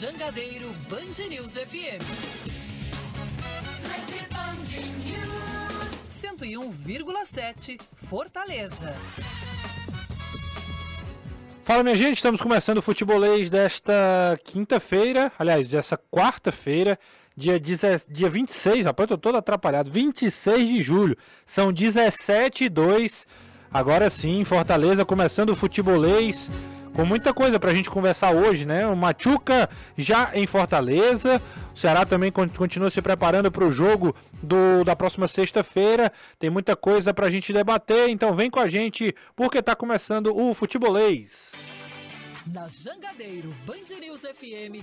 Jangadeiro Band News FM. 101,7 Fortaleza. Fala minha gente, estamos começando o futebolês desta quinta-feira, aliás, dessa quarta-feira, dia, dia 26, rapaz, eu tô todo atrapalhado, 26 de julho, são 17 e 2, agora sim, Fortaleza começando o futebolês com muita coisa para a gente conversar hoje, né? O Machuca já em Fortaleza, o Ceará também continua se preparando para o jogo do, da próxima sexta-feira. Tem muita coisa para a gente debater, então vem com a gente porque está começando o Futebolês. Na Jangadeiro Band News FM,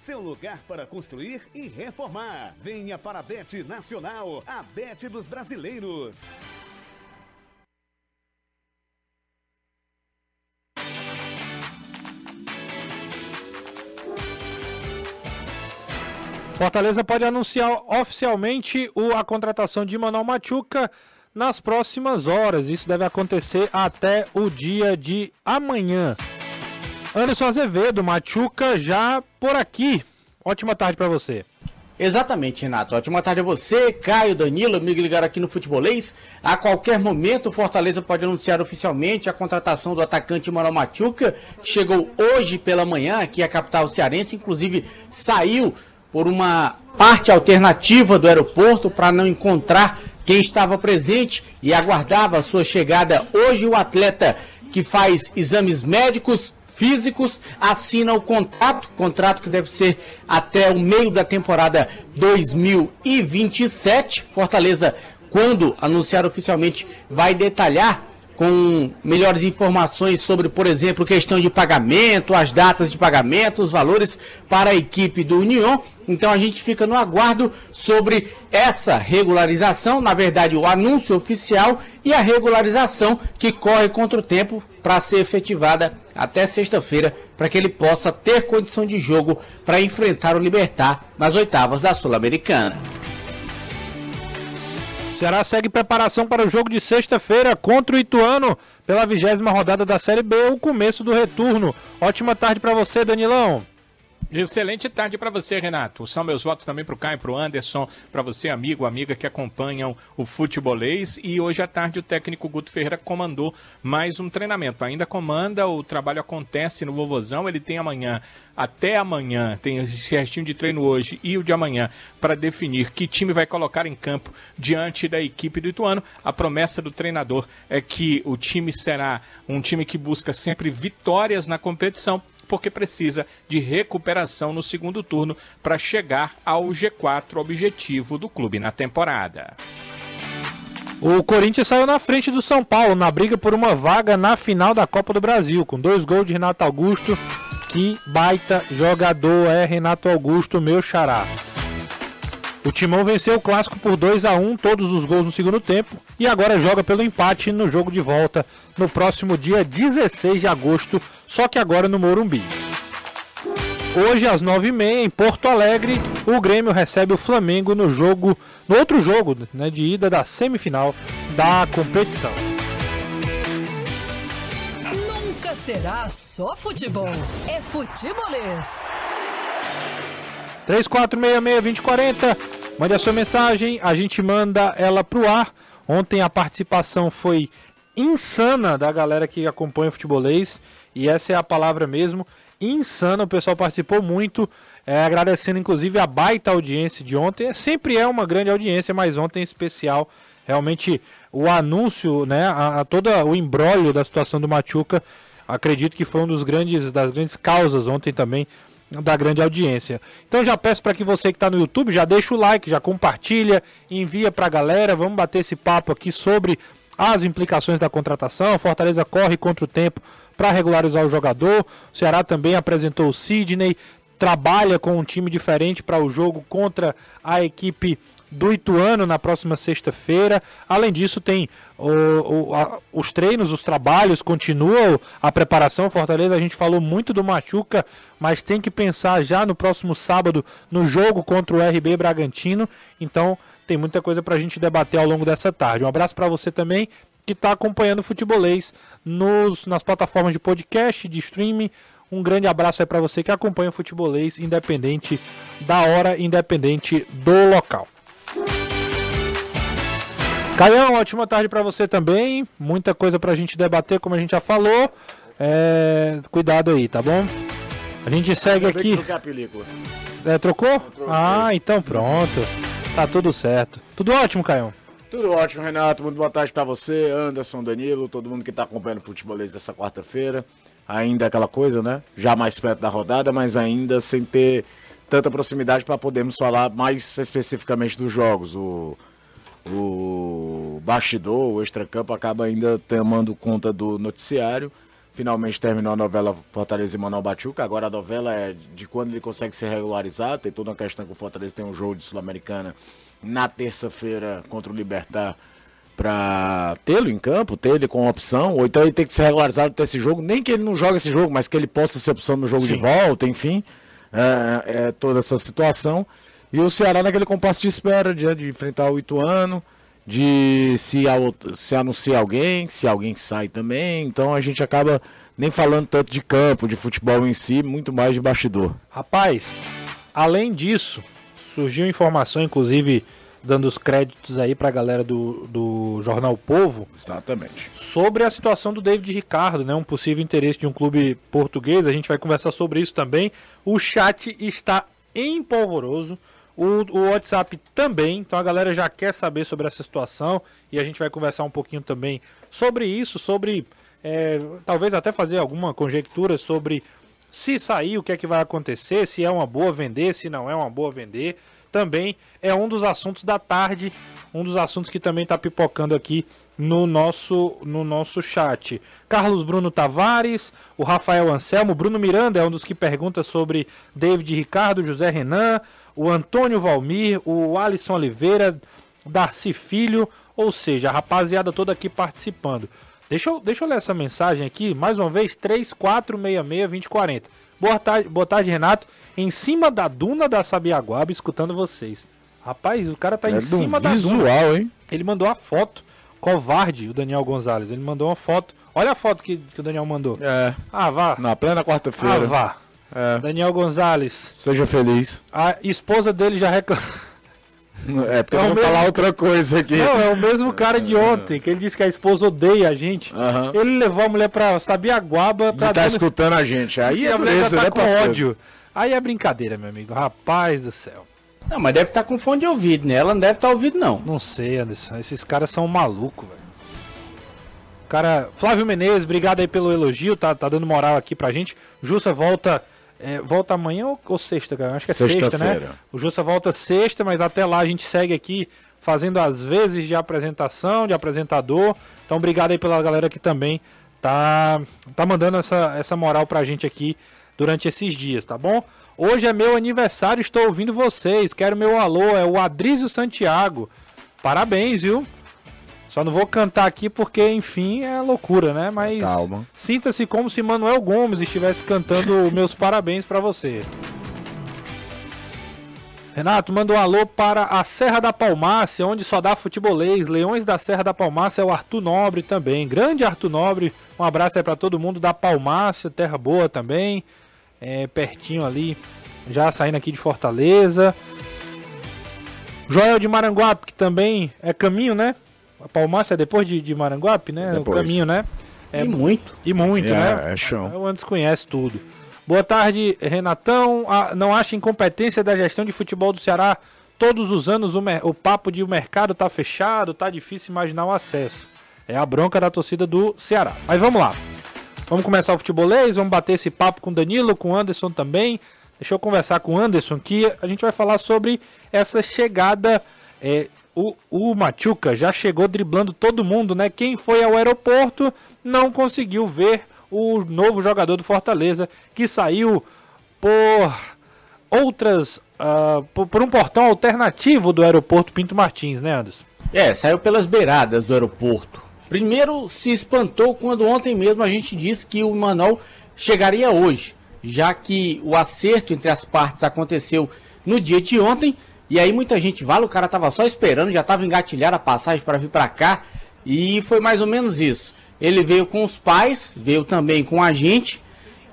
seu lugar para construir e reformar. Venha para a Bet Nacional, a Bet dos Brasileiros. Fortaleza pode anunciar oficialmente a contratação de Manuel Machuca nas próximas horas. Isso deve acontecer até o dia de amanhã. Anderson Azevedo, Machuca já por aqui. Ótima tarde para você. Exatamente, Renato. Ótima tarde a você, Caio, Danilo, amigo ligado aqui no Futebolês. A qualquer momento, o Fortaleza pode anunciar oficialmente a contratação do atacante Manuel Machuca, que chegou hoje pela manhã aqui à capital cearense, inclusive saiu por uma parte alternativa do aeroporto para não encontrar quem estava presente e aguardava a sua chegada. Hoje o atleta que faz exames médicos físicos, assina o contrato, contrato que deve ser até o meio da temporada 2027. Fortaleza, quando anunciar oficialmente, vai detalhar com melhores informações sobre, por exemplo, questão de pagamento, as datas de pagamento, os valores para a equipe do União. Então a gente fica no aguardo sobre essa regularização, na verdade, o anúncio oficial e a regularização que corre contra o tempo para ser efetivada até sexta-feira, para que ele possa ter condição de jogo para enfrentar o Libertar nas oitavas da Sul-Americana. Ceará segue preparação para o jogo de sexta-feira contra o Ituano pela vigésima rodada da Série B, o começo do retorno. Ótima tarde para você, Danilão. Excelente tarde para você, Renato. São meus votos também para o Caio, para o Anderson, para você, amigo, amiga que acompanham o futebolês. E hoje à tarde o técnico Guto Ferreira comandou mais um treinamento. Ainda comanda, o trabalho acontece no Vovozão. Ele tem amanhã, até amanhã, tem esse restinho de treino hoje e o de amanhã para definir que time vai colocar em campo diante da equipe do Ituano. A promessa do treinador é que o time será um time que busca sempre vitórias na competição porque precisa de recuperação no segundo turno para chegar ao G4, objetivo do clube na temporada. O Corinthians saiu na frente do São Paulo na briga por uma vaga na final da Copa do Brasil, com dois gols de Renato Augusto. Que baita jogador é Renato Augusto, meu xará. O Timão venceu o clássico por 2 a 1 todos os gols no segundo tempo, e agora joga pelo empate no jogo de volta no próximo dia 16 de agosto, só que agora no Morumbi. Hoje às 9h30 em Porto Alegre, o Grêmio recebe o Flamengo no jogo, no outro jogo né, de ida da semifinal da competição. Nunca será só futebol, é futebolês. 3466-2040. Mande a sua mensagem, a gente manda ela pro ar. Ontem a participação foi insana da galera que acompanha o futebolês. E essa é a palavra mesmo. Insana, o pessoal participou muito, é, agradecendo inclusive a baita audiência de ontem. É, sempre é uma grande audiência, mas ontem em especial, realmente o anúncio, né, a, a todo o embrólio da situação do Machuca, acredito que foi um dos grandes das grandes causas ontem também da grande audiência. Então já peço para que você que está no YouTube já deixa o like, já compartilha, envia para a galera. Vamos bater esse papo aqui sobre as implicações da contratação. Fortaleza corre contra o tempo para regularizar o jogador. O Ceará também apresentou o Sidney. trabalha com um time diferente para o jogo contra a equipe do Ituano na próxima sexta-feira. Além disso, tem o, o, a, os treinos, os trabalhos, continua a preparação. Fortaleza, a gente falou muito do Machuca, mas tem que pensar já no próximo sábado no jogo contra o RB Bragantino. Então, tem muita coisa para a gente debater ao longo dessa tarde. Um abraço para você também que está acompanhando o futebolês nos, nas plataformas de podcast, de streaming. Um grande abraço aí para você que acompanha o futebolês, independente da hora, independente do local. Caião, ótima tarde para você também. Muita coisa para a gente debater, como a gente já falou. É... Cuidado aí, tá bom? A gente segue aqui. a película. É, trocou? Ah, então pronto. Tá tudo certo. Tudo ótimo, Caião. Tudo ótimo, Renato. Muito boa tarde para você, Anderson, Danilo, todo mundo que tá acompanhando o futebolês dessa quarta-feira. Ainda aquela coisa, né? Já mais perto da rodada, mas ainda sem ter tanta proximidade para podermos falar mais especificamente dos jogos. O o bastidor, o extracampo acaba ainda tomando conta do noticiário. Finalmente terminou a novela Fortaleza e Manuel Bachuca. Agora a novela é de quando ele consegue se regularizar. Tem toda uma questão que o Fortaleza tem um jogo de Sul-Americana na terça-feira contra o Libertar para tê-lo em campo, ter ele com opção, ou então ele tem que ser regularizado até esse jogo, nem que ele não jogue esse jogo, mas que ele possa ser opção no jogo Sim. de volta, enfim, é, é, toda essa situação. E o Ceará naquele compasso de espera de, de enfrentar o Ituano, de se, se anunciar alguém, se alguém sai também. Então a gente acaba nem falando tanto de campo, de futebol em si, muito mais de bastidor. Rapaz, além disso, surgiu informação, inclusive dando os créditos aí para a galera do, do Jornal Povo. Exatamente. Sobre a situação do David Ricardo, né? Um possível interesse de um clube português. A gente vai conversar sobre isso também. O chat está empolvoroso. O, o WhatsApp também, então a galera já quer saber sobre essa situação e a gente vai conversar um pouquinho também sobre isso, sobre é, talvez até fazer alguma conjectura sobre se sair, o que é que vai acontecer, se é uma boa vender, se não é uma boa vender. Também é um dos assuntos da tarde, um dos assuntos que também está pipocando aqui no nosso, no nosso chat. Carlos Bruno Tavares, o Rafael Anselmo, Bruno Miranda é um dos que pergunta sobre David Ricardo, José Renan, o Antônio Valmir, o Alisson Oliveira, Darcy Filho, ou seja, a rapaziada toda aqui participando. Deixa eu, deixa eu ler essa mensagem aqui, mais uma vez, 3466-2040. Boa tarde, boa tarde, Renato. Em cima da duna da Sabiaguaba, escutando vocês. Rapaz, o cara tá é em cima da visual, duna. hein? Ele mandou a foto. Covarde, o Daniel Gonzalez. Ele mandou uma foto. Olha a foto que, que o Daniel mandou. É. Ah, vá. Na plena quarta-feira. Ah, vá. É. Daniel Gonzalez. Seja feliz. A esposa dele já reclamou. É, porque é eu vou mesmo... falar outra coisa aqui. Não, é o mesmo cara de ontem, que ele disse que a esposa odeia a gente. Uhum. Ele levou a mulher pra Sabiaguaba. Pra e tá escutando a gente. Aí é a mulher tá né, com parceiro? ódio. Aí é brincadeira, meu amigo. Rapaz do céu. Não, mas deve estar tá com fone de ouvido, né? Ela não deve estar tá ouvindo, não. Não sei, Anderson. Esses caras são malucos, velho. Cara, Flávio Menezes, obrigado aí pelo elogio, tá, tá dando moral aqui pra gente. Jussa volta é, volta amanhã ou, ou, sexta, cara? Acho que é sexta, sexta né? O Jussa volta sexta, mas até lá a gente segue aqui fazendo as vezes de apresentação, de apresentador. Então, obrigado aí pela galera que também tá, tá mandando essa, essa moral pra gente aqui durante esses dias, tá bom? Hoje é meu aniversário, estou ouvindo vocês. Quero meu alô, é o Adrísio Santiago. Parabéns, viu? Só não vou cantar aqui porque, enfim, é loucura, né? Mas Calma. sinta-se como se Manuel Gomes estivesse cantando meus parabéns para você. Renato, manda um alô para a Serra da Palmácia, onde só dá futebolês. Leões da Serra da Palmácia é o Arthur Nobre também. Grande Arthur Nobre. Um abraço aí para todo mundo da Palmácia, terra boa também. É, pertinho ali, já saindo aqui de Fortaleza. Joel de Maranguape, que também é caminho, né? A Palmácia é depois de, de Maranguape, né? Depois. O caminho, né? É, e muito. E muito, é, né? É chão. O Andes conhece tudo. Boa tarde, Renatão. Ah, não acha incompetência da gestão de futebol do Ceará? Todos os anos o, o papo de o mercado tá fechado, tá difícil imaginar o acesso. É a bronca da torcida do Ceará. Mas vamos lá. Vamos começar o futebolês, vamos bater esse papo com Danilo, com Anderson também. Deixa eu conversar com o Anderson que a gente vai falar sobre essa chegada é, o, o Machuca já chegou driblando todo mundo, né? Quem foi ao aeroporto não conseguiu ver o novo jogador do Fortaleza que saiu por outras. Uh, por, por, um portão alternativo do aeroporto Pinto Martins, né, Anderson? É, saiu pelas beiradas do aeroporto. Primeiro se espantou quando ontem mesmo a gente disse que o Manol chegaria hoje, já que o acerto entre as partes aconteceu no dia de ontem. E aí muita gente vale, o cara tava só esperando, já tava engatilhado a passagem para vir para cá. E foi mais ou menos isso. Ele veio com os pais, veio também com a gente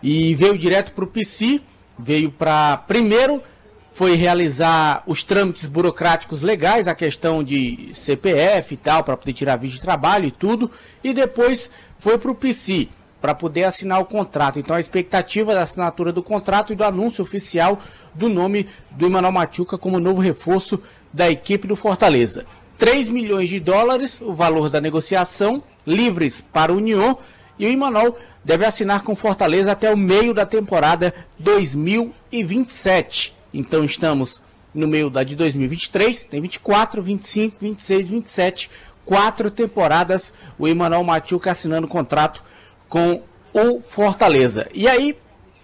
e veio direto para o PC. Veio para primeiro foi realizar os trâmites burocráticos legais, a questão de CPF e tal, para poder tirar visto de trabalho e tudo, e depois foi para o PC para poder assinar o contrato. Então a expectativa da assinatura do contrato e do anúncio oficial do nome do Emanuel Machuca como novo reforço da equipe do Fortaleza. 3 milhões de dólares, o valor da negociação, livres para o União, e o Emanuel deve assinar com Fortaleza até o meio da temporada 2027. Então estamos no meio da de 2023, tem 24, 25, 26, 27, quatro temporadas o Emanuel Machuca assinando contrato com o Fortaleza. E aí,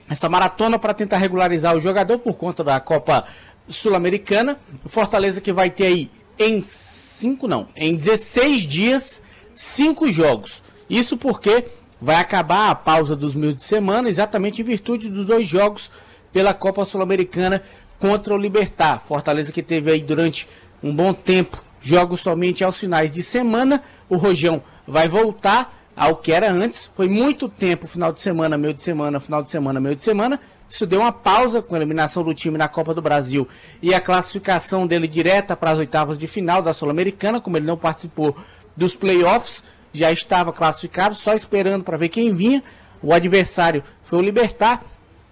essa maratona para tentar regularizar o jogador por conta da Copa Sul-Americana, o Fortaleza que vai ter aí em 5 não, em 16 dias, cinco jogos. Isso porque vai acabar a pausa dos meses de semana exatamente em virtude dos dois jogos pela Copa Sul-Americana contra o Libertar. Fortaleza que teve aí durante um bom tempo jogos somente aos finais de semana. O Rojão vai voltar ao que era antes. Foi muito tempo, final de semana, meio de semana, final de semana, meio de semana. Isso deu uma pausa com a eliminação do time na Copa do Brasil e a classificação dele direta para as oitavas de final da Sul-Americana, como ele não participou dos playoffs, já estava classificado, só esperando para ver quem vinha. O adversário foi o Libertar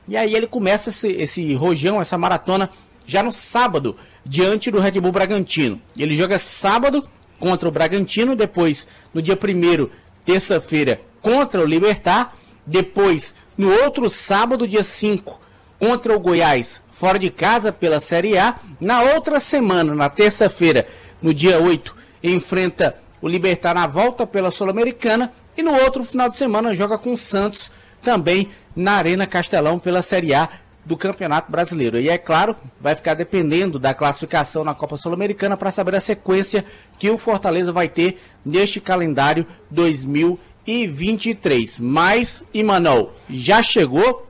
e aí ele começa esse, esse rojão, essa maratona, já no sábado, diante do Red Bull Bragantino. Ele joga sábado contra o Bragantino, depois no dia 1 terça-feira, contra o Libertar, depois no outro sábado, dia 5, contra o Goiás, fora de casa pela Série A. Na outra semana, na terça-feira, no dia 8, enfrenta o Libertar na volta pela Sul-Americana. E no outro final de semana joga com o Santos também na Arena Castelão pela Série A do Campeonato Brasileiro. E é claro, vai ficar dependendo da classificação na Copa Sul-Americana para saber a sequência que o Fortaleza vai ter neste calendário 2023. Mas Imanol já chegou,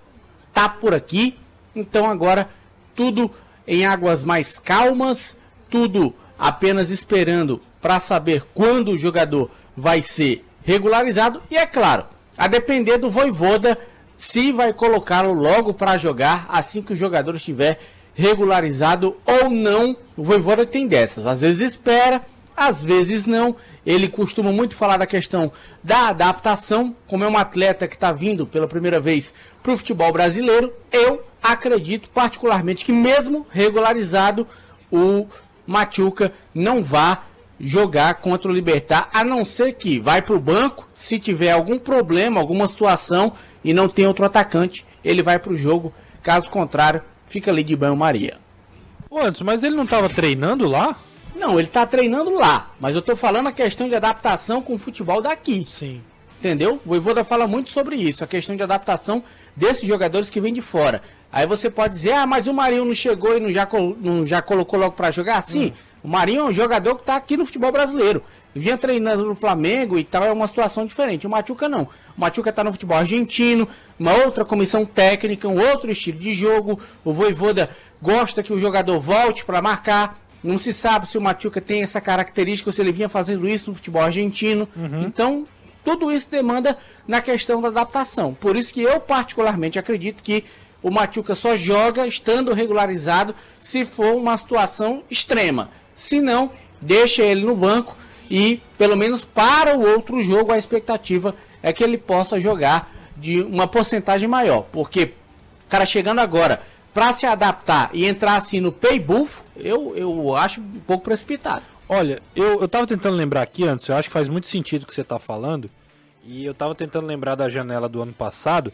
tá por aqui, então agora tudo em águas mais calmas, tudo apenas esperando para saber quando o jogador vai ser regularizado e é claro, a depender do Voivoda se vai colocá-lo logo para jogar assim que o jogador estiver regularizado ou não. O Voivoda tem dessas. Às vezes espera, às vezes não. Ele costuma muito falar da questão da adaptação. Como é um atleta que está vindo pela primeira vez para o futebol brasileiro, eu acredito particularmente que, mesmo regularizado, o Machuca não vá jogar contra o Libertar, a não ser que vai para o banco, se tiver algum problema, alguma situação e não tem outro atacante, ele vai para o jogo. Caso contrário, fica ali de banho-maria. Antes, mas ele não estava treinando lá? Não, ele está treinando lá, mas eu estou falando a questão de adaptação com o futebol daqui. Sim. Entendeu? O Voivoda fala muito sobre isso, a questão de adaptação desses jogadores que vêm de fora. Aí você pode dizer, ah, mas o Marinho não chegou e não já, não já colocou logo para jogar? Sim, hum. O Marinho é um jogador que está aqui no futebol brasileiro. Vinha treinando no Flamengo e tal, é uma situação diferente. O Machuca não. O Machuca está no futebol argentino, uma outra comissão técnica, um outro estilo de jogo. O Voivoda gosta que o jogador volte para marcar. Não se sabe se o Machuca tem essa característica ou se ele vinha fazendo isso no futebol argentino. Uhum. Então, tudo isso demanda na questão da adaptação. Por isso que eu particularmente acredito que o Machuca só joga estando regularizado se for uma situação extrema. Se não, deixa ele no banco e, pelo menos para o outro jogo, a expectativa é que ele possa jogar de uma porcentagem maior. Porque, cara, chegando agora para se adaptar e entrar assim no pay buff, eu, eu acho um pouco precipitado. Olha, eu, eu tava tentando lembrar aqui antes, eu acho que faz muito sentido o que você tá falando. E eu tava tentando lembrar da janela do ano passado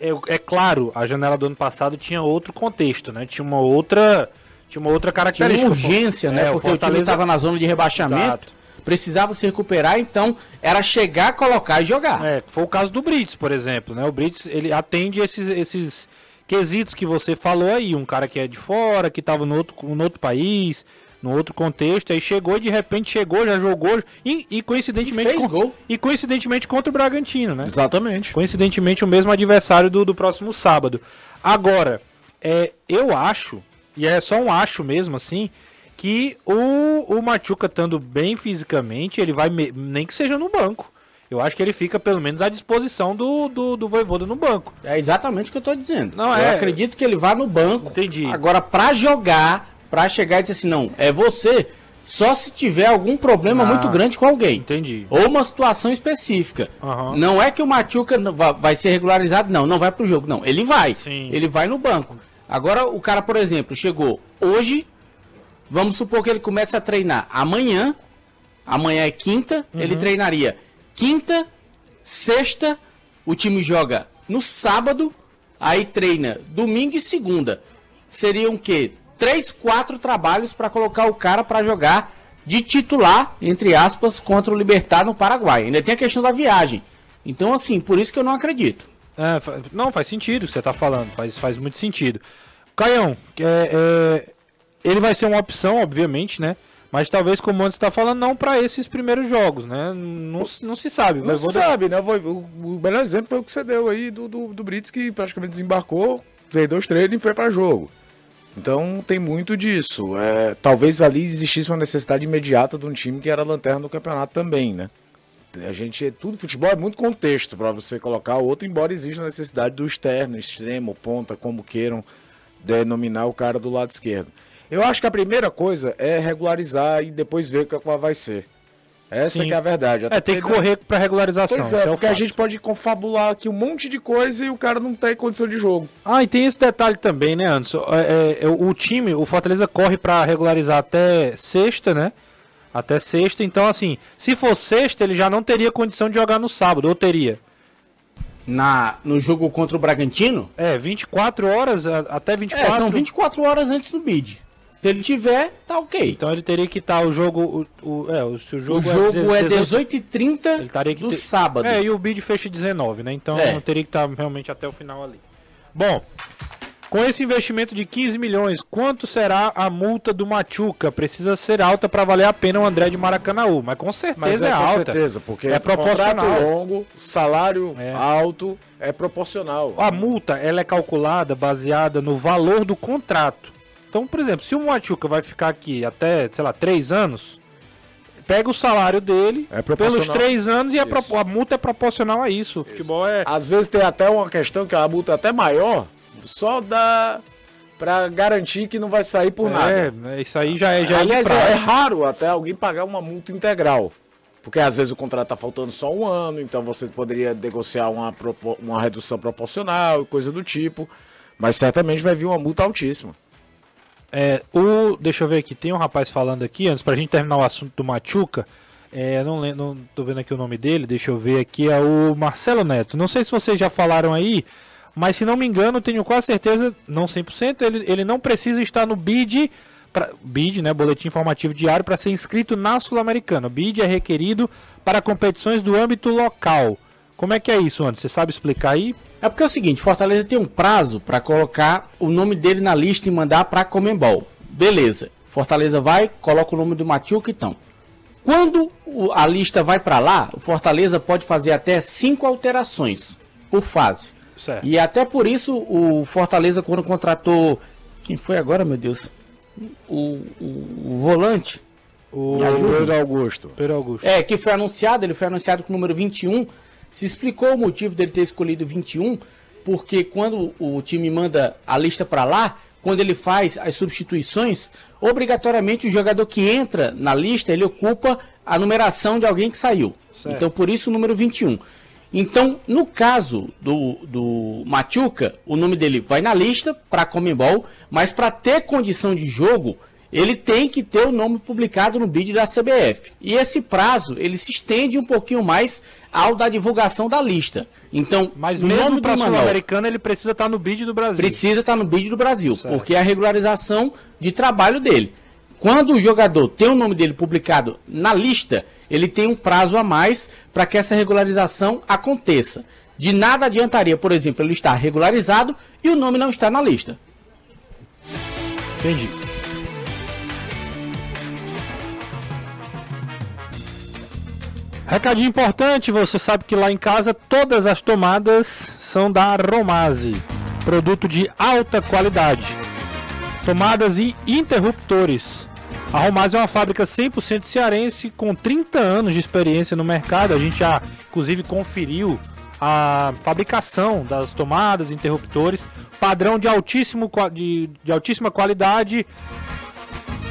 é, é, claro, a janela do ano passado tinha outro contexto, né? Tinha uma outra, tinha uma outra característica. Tinha urgência, né? É, Porque o, Fortaleza... o time estava na zona de rebaixamento. Exato. Precisava se recuperar, então era chegar, colocar e jogar. É, foi o caso do Brits, por exemplo, né? O Brits, ele atende esses, esses quesitos que você falou aí, um cara que é de fora, que estava no outro, no outro país, no outro contexto, aí chegou, de repente chegou, já jogou, e, e coincidentemente... E fez com- gol. E coincidentemente contra o Bragantino, né? Exatamente. Coincidentemente, o mesmo adversário do, do próximo sábado. Agora, é, eu acho, e é só um acho mesmo assim, que o, o Machuca estando bem fisicamente, ele vai, me- nem que seja no banco. Eu acho que ele fica pelo menos à disposição do, do, do Voivoda no banco. É exatamente o que eu tô dizendo. Não, eu é- acredito que ele vá no banco. Entendi. Agora, pra jogar, pra chegar e dizer assim, não, é você, só se tiver algum problema Ah, muito grande com alguém. Entendi. Ou uma situação específica. Aham. Não é que o Machuca vai ser regularizado, não, não vai pro jogo, não. Ele vai. Sim. Ele vai no banco. Agora, o cara, por exemplo, chegou hoje, vamos supor que ele começa a treinar amanhã, amanhã é quinta, Uhum. ele treinaria quinta, sexta, o time joga no sábado, aí treina domingo e segunda. Seriam o quê? Três, quatro trabalhos para colocar o cara para jogar de titular, entre aspas, contra o Libertar no Paraguai. Ainda tem a questão da viagem. Então, assim, por isso que eu não acredito. É, não, faz sentido o que você tá falando, faz, faz muito sentido. Caião, é, é, ele vai ser uma opção, obviamente, né? Mas talvez, como antes tá falando, não para esses primeiros jogos, né? Não, se- não se sabe. Não se sabe, né? O melhor exemplo foi o que você deu aí do, do, do Brits, que praticamente desembarcou, fez dois treinos e foi para jogo. Então tem muito disso. É, talvez ali existisse uma necessidade imediata de um time que era lanterna do campeonato também, né? A gente, tudo futebol é muito contexto para você colocar o outro, embora exista a necessidade do externo, extremo, ponta, como queiram denominar o cara do lado esquerdo. Eu acho que a primeira coisa é regularizar e depois ver qual vai ser. Essa que é a verdade. É, Até tem que correr pra regularização. Pois é, o porque a gente pode confabular aqui um monte de coisa e o cara não tem condição de jogo. Ah, e tem esse detalhe também, né, Anderson? É, é, o time, o Fortaleza corre pra regularizar até sexta, né? Até sexta. Então, assim, se for sexta, ele já não teria condição de jogar no sábado, ou teria? Na, no jogo contra o Bragantino, É, 24 horas, até é, 24. são 24 horas antes do bid. Se ele tiver, tá ok. Então ele teria que estar o jogo. O, o- é, o, se o jogo, o jogo é 18 18h30 ele estaria que do ter- sábado. É, e o bid fecha 19, né? Então É. teria que estar realmente até o final ali. Bom, com esse investimento de 15 milhões, quanto será a multa do Machuca? Precisa ser alta para valer a pena o André de Maracanaú, mas com certeza Mas é, é, com alta. certeza, porque é proporcional. contrato longo, salário É. alto, é proporcional. A multa ela é calculada baseada no valor do contrato. Então, por exemplo, se o Machuca vai ficar aqui até, sei lá, três anos, pega o salário dele É pelos três anos e a, pro- Isso. a multa é proporcional a isso. O futebol é. Às vezes tem até uma questão que a multa é até maior, só dá pra garantir que não vai sair por nada. É, isso aí já é, já é Aliás, é, é raro até alguém pagar uma multa integral. Porque às vezes o contrato tá faltando só um ano, então você poderia negociar uma, uma redução proporcional e coisa do tipo. Mas certamente vai vir uma multa altíssima. É, o, deixa eu ver aqui, tem um rapaz falando aqui, antes pra gente terminar o assunto do Machuca. É, não, não tô vendo aqui o nome dele, deixa eu ver aqui, é o Marcelo Neto. Não sei se vocês já falaram aí, mas se não me engano, tenho quase certeza, não 100%, ele, ele não precisa estar no BID, pra, BID, né, Boletim Informativo Diário, para ser inscrito na Sul-Americana. O BID é requerido para competições do âmbito local. Como é que é isso, Anderson? Você sabe explicar aí? É porque é o seguinte, Fortaleza tem um prazo para colocar o nome dele na lista e mandar para Comembol. Beleza. Fortaleza vai, coloca o nome do Machuca então. Quando a lista vai para lá, o Fortaleza pode fazer até cinco alterações por fase. Certo. E até por isso o Fortaleza quando contratou quem foi agora, meu Deus? O, o- o volante O. Pedro Augusto. Pedro Augusto. é, que foi anunciado, ele foi anunciado com o número 21. Se explicou o motivo dele ter escolhido 21, porque quando o time manda a lista para lá, quando ele faz as substituições, obrigatoriamente o jogador que entra na lista, ele ocupa a numeração de alguém que saiu. Certo. Então, por isso o número 21. Então, no caso do, do Machuca, o nome dele vai na lista para Comembol, mas para ter condição de jogo, ele tem que ter o nome publicado no bid da CBF. E esse prazo, ele se estende um pouquinho mais ao da divulgação da lista. Então, Mas o mesmo para Sul-Americana ele precisa estar no bid do Brasil. precisa estar no bid do Brasil, porque é a regularização de trabalho dele. Quando o jogador tem o nome dele publicado na lista, ele tem um prazo a mais para que essa regularização aconteça. De nada adiantaria, por exemplo, ele estar regularizado e o nome não estar na lista. Entendi. Recadinho importante, você sabe que lá em casa todas as tomadas são da Romase, produto de alta qualidade. Tomadas e interruptores. A Romase é uma fábrica 100% cearense com 30 anos de experiência no mercado. A gente já inclusive conferiu a fabricação das tomadas, interruptores, padrão de, altíssimo, de, de altíssima qualidade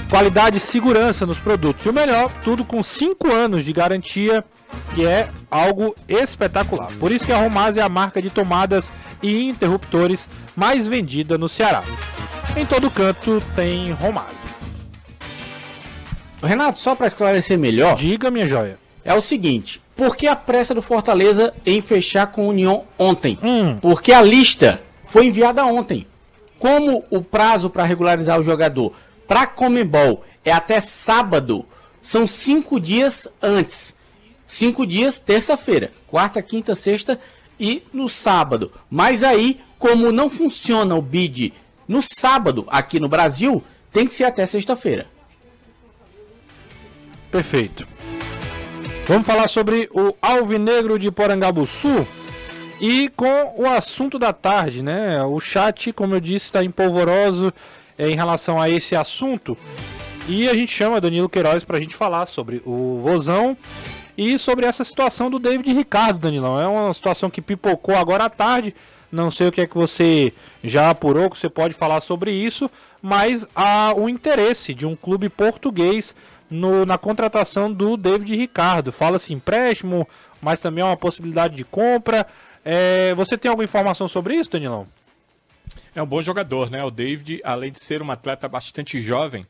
qualidade e segurança nos produtos. E o melhor, tudo com 5 anos de garantia, que é algo espetacular. Por isso que a Romaz é a marca de tomadas e interruptores mais vendida no Ceará. Em todo canto tem Romaz. Renato, só para esclarecer melhor. Diga, minha joia. É o seguinte, por que a pressa do Fortaleza em fechar com a União ontem? Hum. Porque a lista foi enviada ontem. Como o prazo para regularizar o jogador para Comembol é até sábado, são cinco dias antes. Cinco dias, terça-feira, quarta, quinta, sexta e no sábado. Mas aí, como não funciona o bid no sábado aqui no Brasil, tem que ser até sexta-feira. Perfeito. Vamos falar sobre o Alvinegro de Porangabuçu e com o assunto da tarde, né? O chat, como eu disse, está empolvoroso é, em relação a esse assunto. E a gente chama Danilo Queiroz para a gente falar sobre o Vozão e sobre essa situação do David Ricardo, Danilão. É uma situação que pipocou agora à tarde. Não sei o que é que você já apurou, que você pode falar sobre isso, mas há o interesse de um clube português no, na contratação do David Ricardo. Fala-se empréstimo, mas também é uma possibilidade de compra. É, você tem alguma informação sobre isso, Danilão? É um bom jogador, né? O David, além de ser um atleta bastante jovem,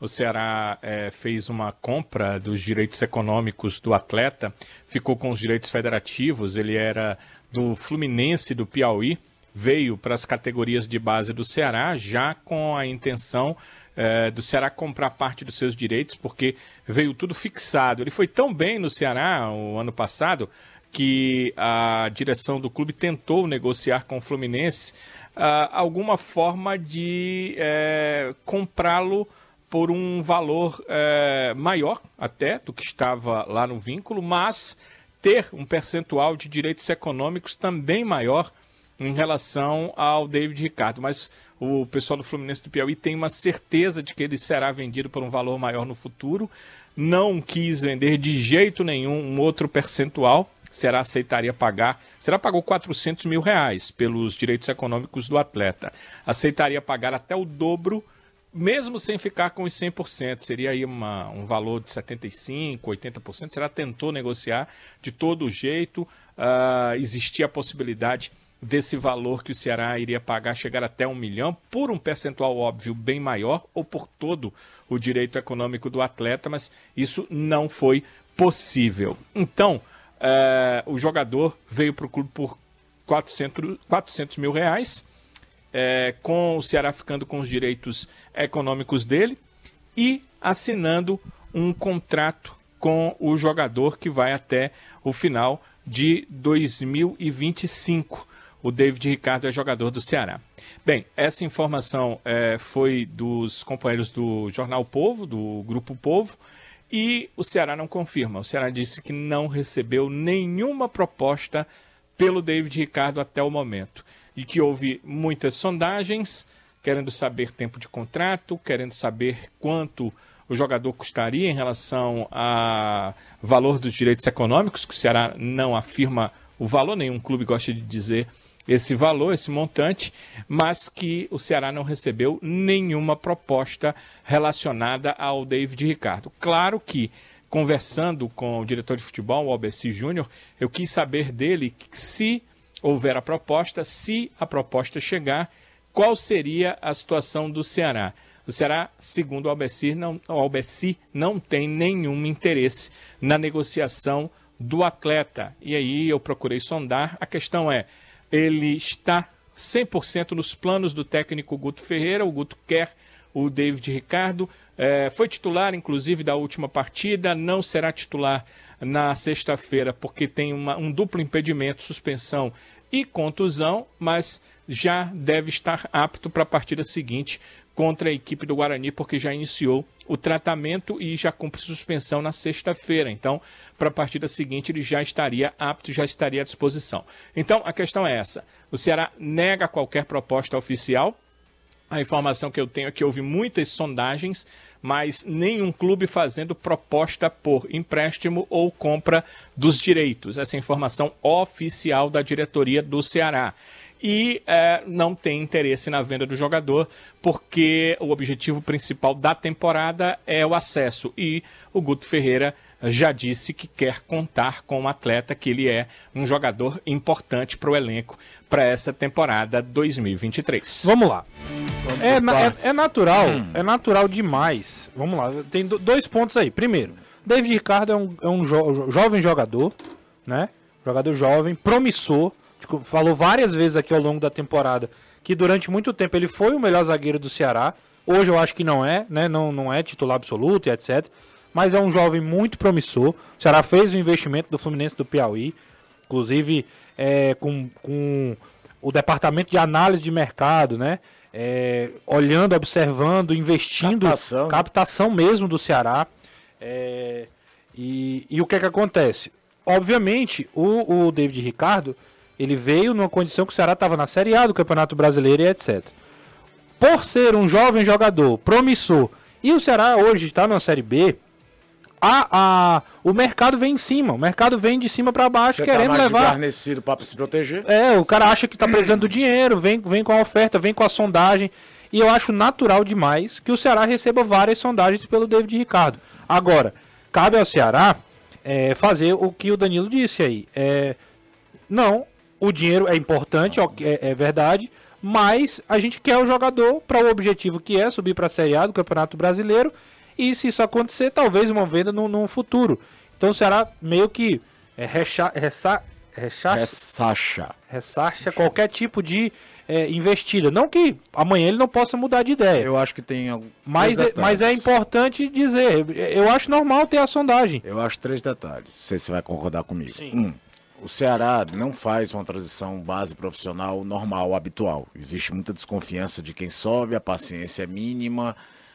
o Ceará é, fez uma compra dos direitos econômicos do atleta, ficou com os direitos federativos, ele era do Fluminense do Piauí, veio para as categorias de base do Ceará, já com a intenção é, do Ceará comprar parte dos seus direitos, porque veio tudo fixado. Ele foi tão bem no Ceará o ano passado que a direção do clube tentou negociar com o Fluminense uh, alguma forma de uh, comprá-lo por um valor uh, maior até do que estava lá no vínculo, mas ter um percentual de direitos econômicos também maior em relação ao David Ricardo. Mas o pessoal do Fluminense do Piauí tem uma certeza de que ele será vendido por um valor maior no futuro. Não quis vender de jeito nenhum um outro percentual Será aceitaria pagar. Será pagou 400 mil reais pelos direitos econômicos do atleta. Aceitaria pagar até o dobro, mesmo sem ficar com os 100%. Seria aí uma, um valor de 75%, 80%. Será tentou negociar de todo jeito. Uh, existia a possibilidade desse valor que o Ceará iria pagar chegar até um milhão, por um percentual óbvio bem maior, ou por todo o direito econômico do atleta, mas isso não foi possível. Então, é, o jogador veio para o clube por 400, 400 mil reais, é, com o Ceará ficando com os direitos econômicos dele e assinando um contrato com o jogador que vai até o final de 2025. O David Ricardo é jogador do Ceará. Bem, essa informação é, foi dos companheiros do Jornal Povo, do Grupo Povo, e o Ceará não confirma. O Ceará disse que não recebeu nenhuma proposta pelo David Ricardo até o momento. E que houve muitas sondagens, querendo saber tempo de contrato, querendo saber quanto o jogador custaria em relação a valor dos direitos econômicos, que o Ceará não afirma o valor, nenhum clube gosta de dizer esse valor, esse montante, mas que o Ceará não recebeu nenhuma proposta relacionada ao David Ricardo. Claro que, conversando com o diretor de futebol, o Albeci Júnior, eu quis saber dele se houver a proposta, se a proposta chegar, qual seria a situação do Ceará. O Ceará, segundo o Albeci, não, o Albeci não tem nenhum interesse na negociação do atleta. E aí eu procurei sondar. A questão é: ele está 100% nos planos do técnico Guto Ferreira. O Guto quer o David Ricardo. É, foi titular, inclusive, da última partida, não será titular na sexta-feira, porque tem uma, um duplo impedimento, suspensão e contusão, mas já deve estar apto para a partida seguinte contra a equipe do Guarani, porque já iniciou o tratamento e já cumpre suspensão na sexta-feira. Então, para a partida seguinte, ele já estaria apto, já estaria à disposição. Então, a questão é essa: o Ceará nega qualquer proposta oficial. A informação que eu tenho é que houve muitas sondagens, mas nenhum clube fazendo proposta por empréstimo ou compra dos direitos. Essa é informação oficial da diretoria do Ceará e é, não tem interesse na venda do jogador, porque o objetivo principal da temporada é o acesso. E o Guto Ferreira já disse que quer contar com o um atleta, que ele é um jogador importante para o elenco para essa temporada 2023. Vamos lá. É, é, é, natural, hum. é natural demais. Vamos lá, tem dois pontos aí. Primeiro, David Ricardo é um, é um jo jovem jogador, né? Jogador jovem, promissor falou várias vezes aqui ao longo da temporada que durante muito tempo ele foi o melhor zagueiro do Ceará. Hoje eu acho que não é, né? Não, não é titular absoluto e etc. Mas é um jovem muito promissor. O Ceará fez o investimento do Fluminense do Piauí, inclusive é, com, com o departamento de análise de mercado, né? É, olhando, observando, investindo, captação, né? captação mesmo do Ceará. É, e, e, o que é que acontece? Obviamente, o, o David Ricardo ele veio numa condição que o Ceará estava na Série A do Campeonato Brasileiro e etc. Por ser um jovem jogador, promissor, e o Ceará hoje está na Série B, a, a, o mercado vem em cima, o mercado vem de cima para baixo Você tá querendo tá levar. para se proteger. É, o cara acha que está precisando do dinheiro, vem, vem com a oferta, vem com a sondagem. E eu acho natural demais que o Ceará receba várias sondagens pelo David Ricardo. Agora, cabe ao Ceará é, fazer o que o Danilo disse aí. É, não, o dinheiro é importante, é, é verdade, mas a gente quer o jogador para o objetivo que é subir para a Série A do Campeonato Brasileiro. E se isso acontecer, talvez uma venda no, no futuro. Então será meio que é, recha, recha, ressacha. ressacha qualquer tipo de é, investida. Não que amanhã ele não possa mudar de ideia. Eu acho que tem alguns mas, é, mas é importante dizer. Eu acho normal ter a sondagem. Eu acho três detalhes. Não sei se você vai concordar comigo. Sim. Um, o Ceará não faz uma transição base profissional normal, habitual. Existe muita desconfiança de quem sobe, a paciência é mínima,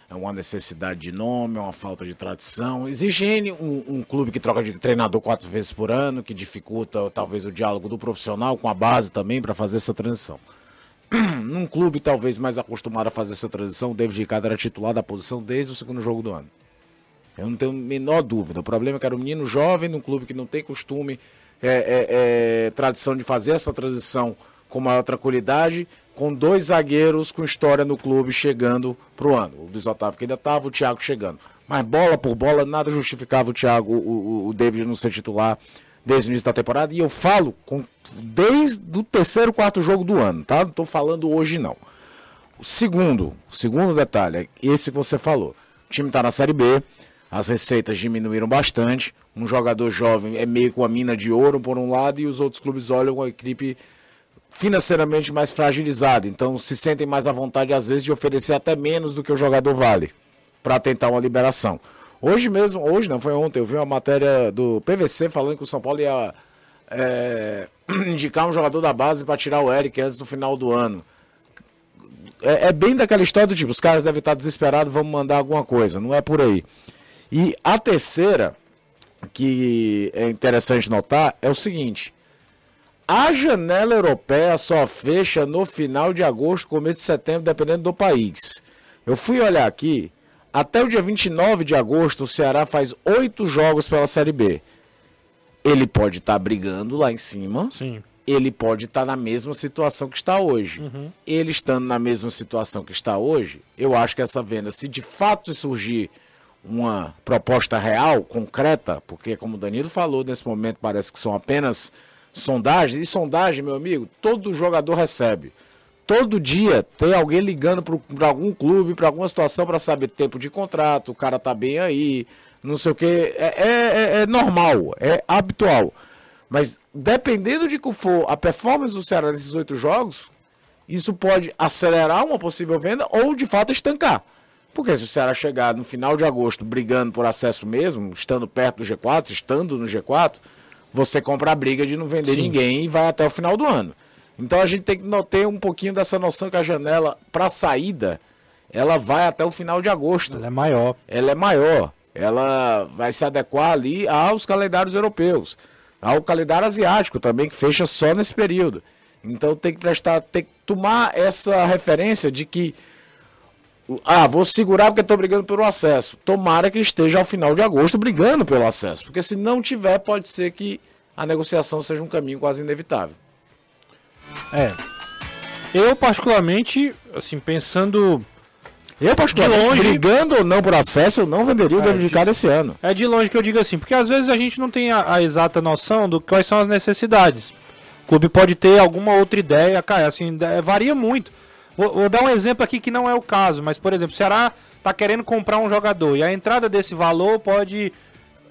é uma necessidade de nome, é uma falta de tradição. Existe um, um clube que troca de treinador quatro vezes por ano, que dificulta talvez o diálogo do profissional com a base também para fazer essa transição. Num clube talvez mais acostumado a fazer essa transição, o David Ricardo era titular da posição desde o segundo jogo do ano. Eu não tenho a menor dúvida. O problema é que era um menino jovem num clube que não tem costume é, é, é, tradição de fazer essa transição com maior tranquilidade, com dois zagueiros com história no clube chegando para o ano. O Luiz Otávio que ainda estava, o Thiago chegando. Mas bola por bola, nada justificava o Thiago, o, o, David não ser titular desde o início da temporada. E eu falo com, desde o terceiro, quarto jogo do ano, tá? Não estou falando hoje não. O segundo, o segundo detalhe é esse que você falou. O time está na Série B, as receitas diminuíram bastante. Um jogador jovem é meio com a mina de ouro por um lado e os outros clubes olham a equipe financeiramente mais fragilizada. Então se sentem mais à vontade às vezes de oferecer até menos do que o jogador vale para tentar uma liberação. Hoje mesmo, hoje não, foi ontem, eu vi uma matéria do PVC falando que o São Paulo ia é, indicar um jogador da base para tirar o Eric antes do final do ano. É, é, bem daquela história do tipo, os caras devem estar desesperados, vamos mandar alguma coisa. Não é por aí. E a terceira, que é interessante notar, é o seguinte: a janela europeia só fecha no final de agosto, começo de setembro, dependendo do país. Eu fui olhar aqui, até o dia 29 de agosto, o Ceará faz oito jogos pela Série B. Ele pode estar tá brigando lá em cima. Sim. Ele pode estar tá na mesma situação que está hoje. Uhum. Ele estando na mesma situação que está hoje, eu acho que essa venda, se de fato surgir uma proposta real, concreta, porque como o Danilo falou, nesse momento parece que são apenas sondagens, e sondagem, meu amigo, todo jogador recebe. Todo dia tem alguém ligando para algum clube, para alguma situação para saber tempo de contrato, o cara tá bem aí, não sei o que. É, é, é, é normal, é habitual. Mas dependendo de que for a performance do Ceará nesses oito jogos, isso pode acelerar uma possível venda ou de fato estancar. Porque se o Ceará chegar no final de agosto brigando por acesso mesmo, estando perto do G4, estando no G4, você compra a briga de não vender Sim. ninguém e vai até o final do ano. Então a gente tem que ter um pouquinho dessa noção que a janela para saída, ela vai até o final de agosto Ela é maior. ela é maior. Ela vai se adequar ali aos calendários europeus, ao calendário asiático também, que fecha só nesse período. Então tem que prestar, tem que tomar essa referência de que ah, vou segurar porque estou brigando pelo acesso. Tomara que esteja ao final de agosto brigando pelo acesso, porque se não tiver, pode ser que a negociação seja um caminho quase inevitável. É. Eu, particularmente, assim, pensando. Eu, particularmente, longe- brigando ou não por acesso, eu não venderia o É, David de- Ricardo esse ano. É de longe que eu digo assim, porque às vezes a gente não tem a, a exata noção do quais são as necessidades. O clube pode ter alguma outra ideia, cara, assim, é, varia muito. Vou, vou dar um exemplo aqui que não é o caso, mas, por exemplo, o Ceará tá querendo comprar um jogador e a entrada desse valor pode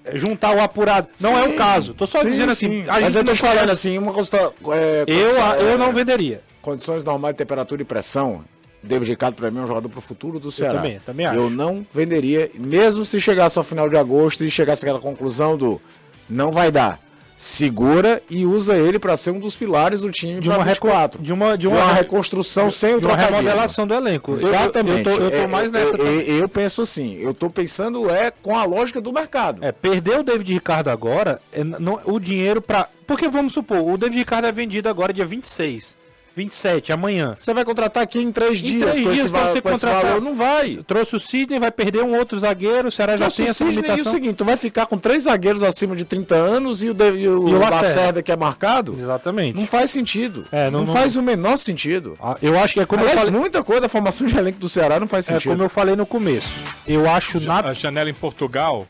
é, juntar o apurado. Não é o caso. Tô só Sim, dizendo sim. assim. a Mas eu tô não te falando assim, uma coisa. É, Eu, eu não é, venderia. Condições normais de temperatura e pressão. David Ricardo, pra mim, é um jogador pro futuro do Ceará. também, também acho. Eu não venderia, mesmo se chegasse ao final de agosto e chegasse aquela conclusão do não vai dar. Segura e usa ele pra ser um dos pilares do time De uma, reco- 24. de uma, de De uma, uma re- reconstrução sem o de uma remodelação do elenco. Eu- eu- Exatamente. Eu, tô, eu tô É, mais é, nessa. é, também. eu penso assim, eu tô pensando é com a lógica do mercado. É, perder o David Ricardo agora, é, não, o dinheiro pra. Porque vamos supor, o David Ricardo é vendido agora dia 26, 27, amanhã. Você vai contratar aqui em três Em dias três com, dias esse, você com esse contratar. valor? Não vai. Trouxe o Sidney, vai perder um outro zagueiro, o Ceará já tem o essa Sidney, limitação. E o seguinte, tu vai ficar com três zagueiros acima de 30 anos e o, de, e o, E o Lacerda. Que é marcado? Exatamente. Não faz sentido. É, não, não- não- faz o menor sentido. Ah, Eu acho que é como Aliás, eu falei, muita coisa da formação de elenco do Ceará não faz é sentido. como eu falei no começo. Eu acho Ja- na A janela em Portugal,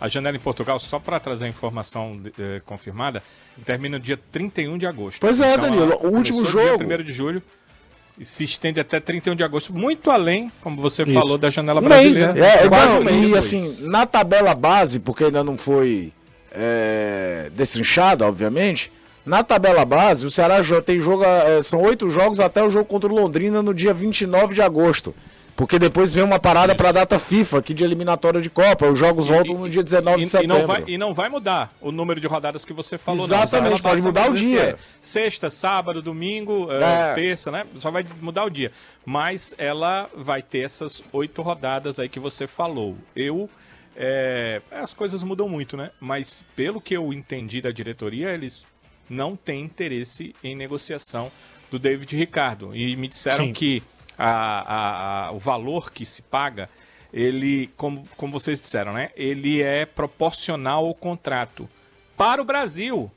a janela em Portugal, só para trazer a informação eh, confirmada, termina dia 31 de agosto. Pois é, Então, Danilo, o último jogo- Dia 1 de julho e se estende até 31 de agosto, muito além, como você Isso. falou, da janela Um mês, brasileira. né? É, Quase não, um mês, e dois. assim, na tabela base, porque ainda não foi é, destrinchada, obviamente, na tabela base, o Ceará jo- tem jogo, é, são oito jogos até o jogo contra o Londrina no dia 29 de agosto. Porque depois vem uma parada para a data FIFA, que de eliminatória de Copa. Os jogos voltam no dia 19 E, de e setembro. não vai, e não vai mudar o número de rodadas que você falou. Exatamente, não. Pode mudar o dia. é Sexta, sábado, domingo, eh, É. terça, né? Só vai mudar o dia. Mas ela vai ter essas oito rodadas aí que você falou. Eu. eh, as coisas mudam muito, né? Mas pelo que eu entendi da diretoria, eles não têm interesse em negociação do David Ricardo. E me disseram Sim. que a- a- a- o valor que se paga, ele, como, como vocês disseram, né? Ele é proporcional ao contrato. Para o Brasil.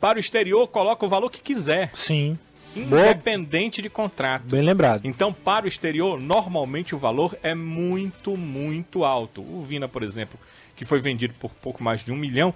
Para o exterior, coloca o valor que quiser, Sim. Boa, independente de contrato. bem lembrado. Então, para o exterior, normalmente o valor é muito, muito alto. O Vina, por exemplo, que foi vendido por pouco mais de um milhão,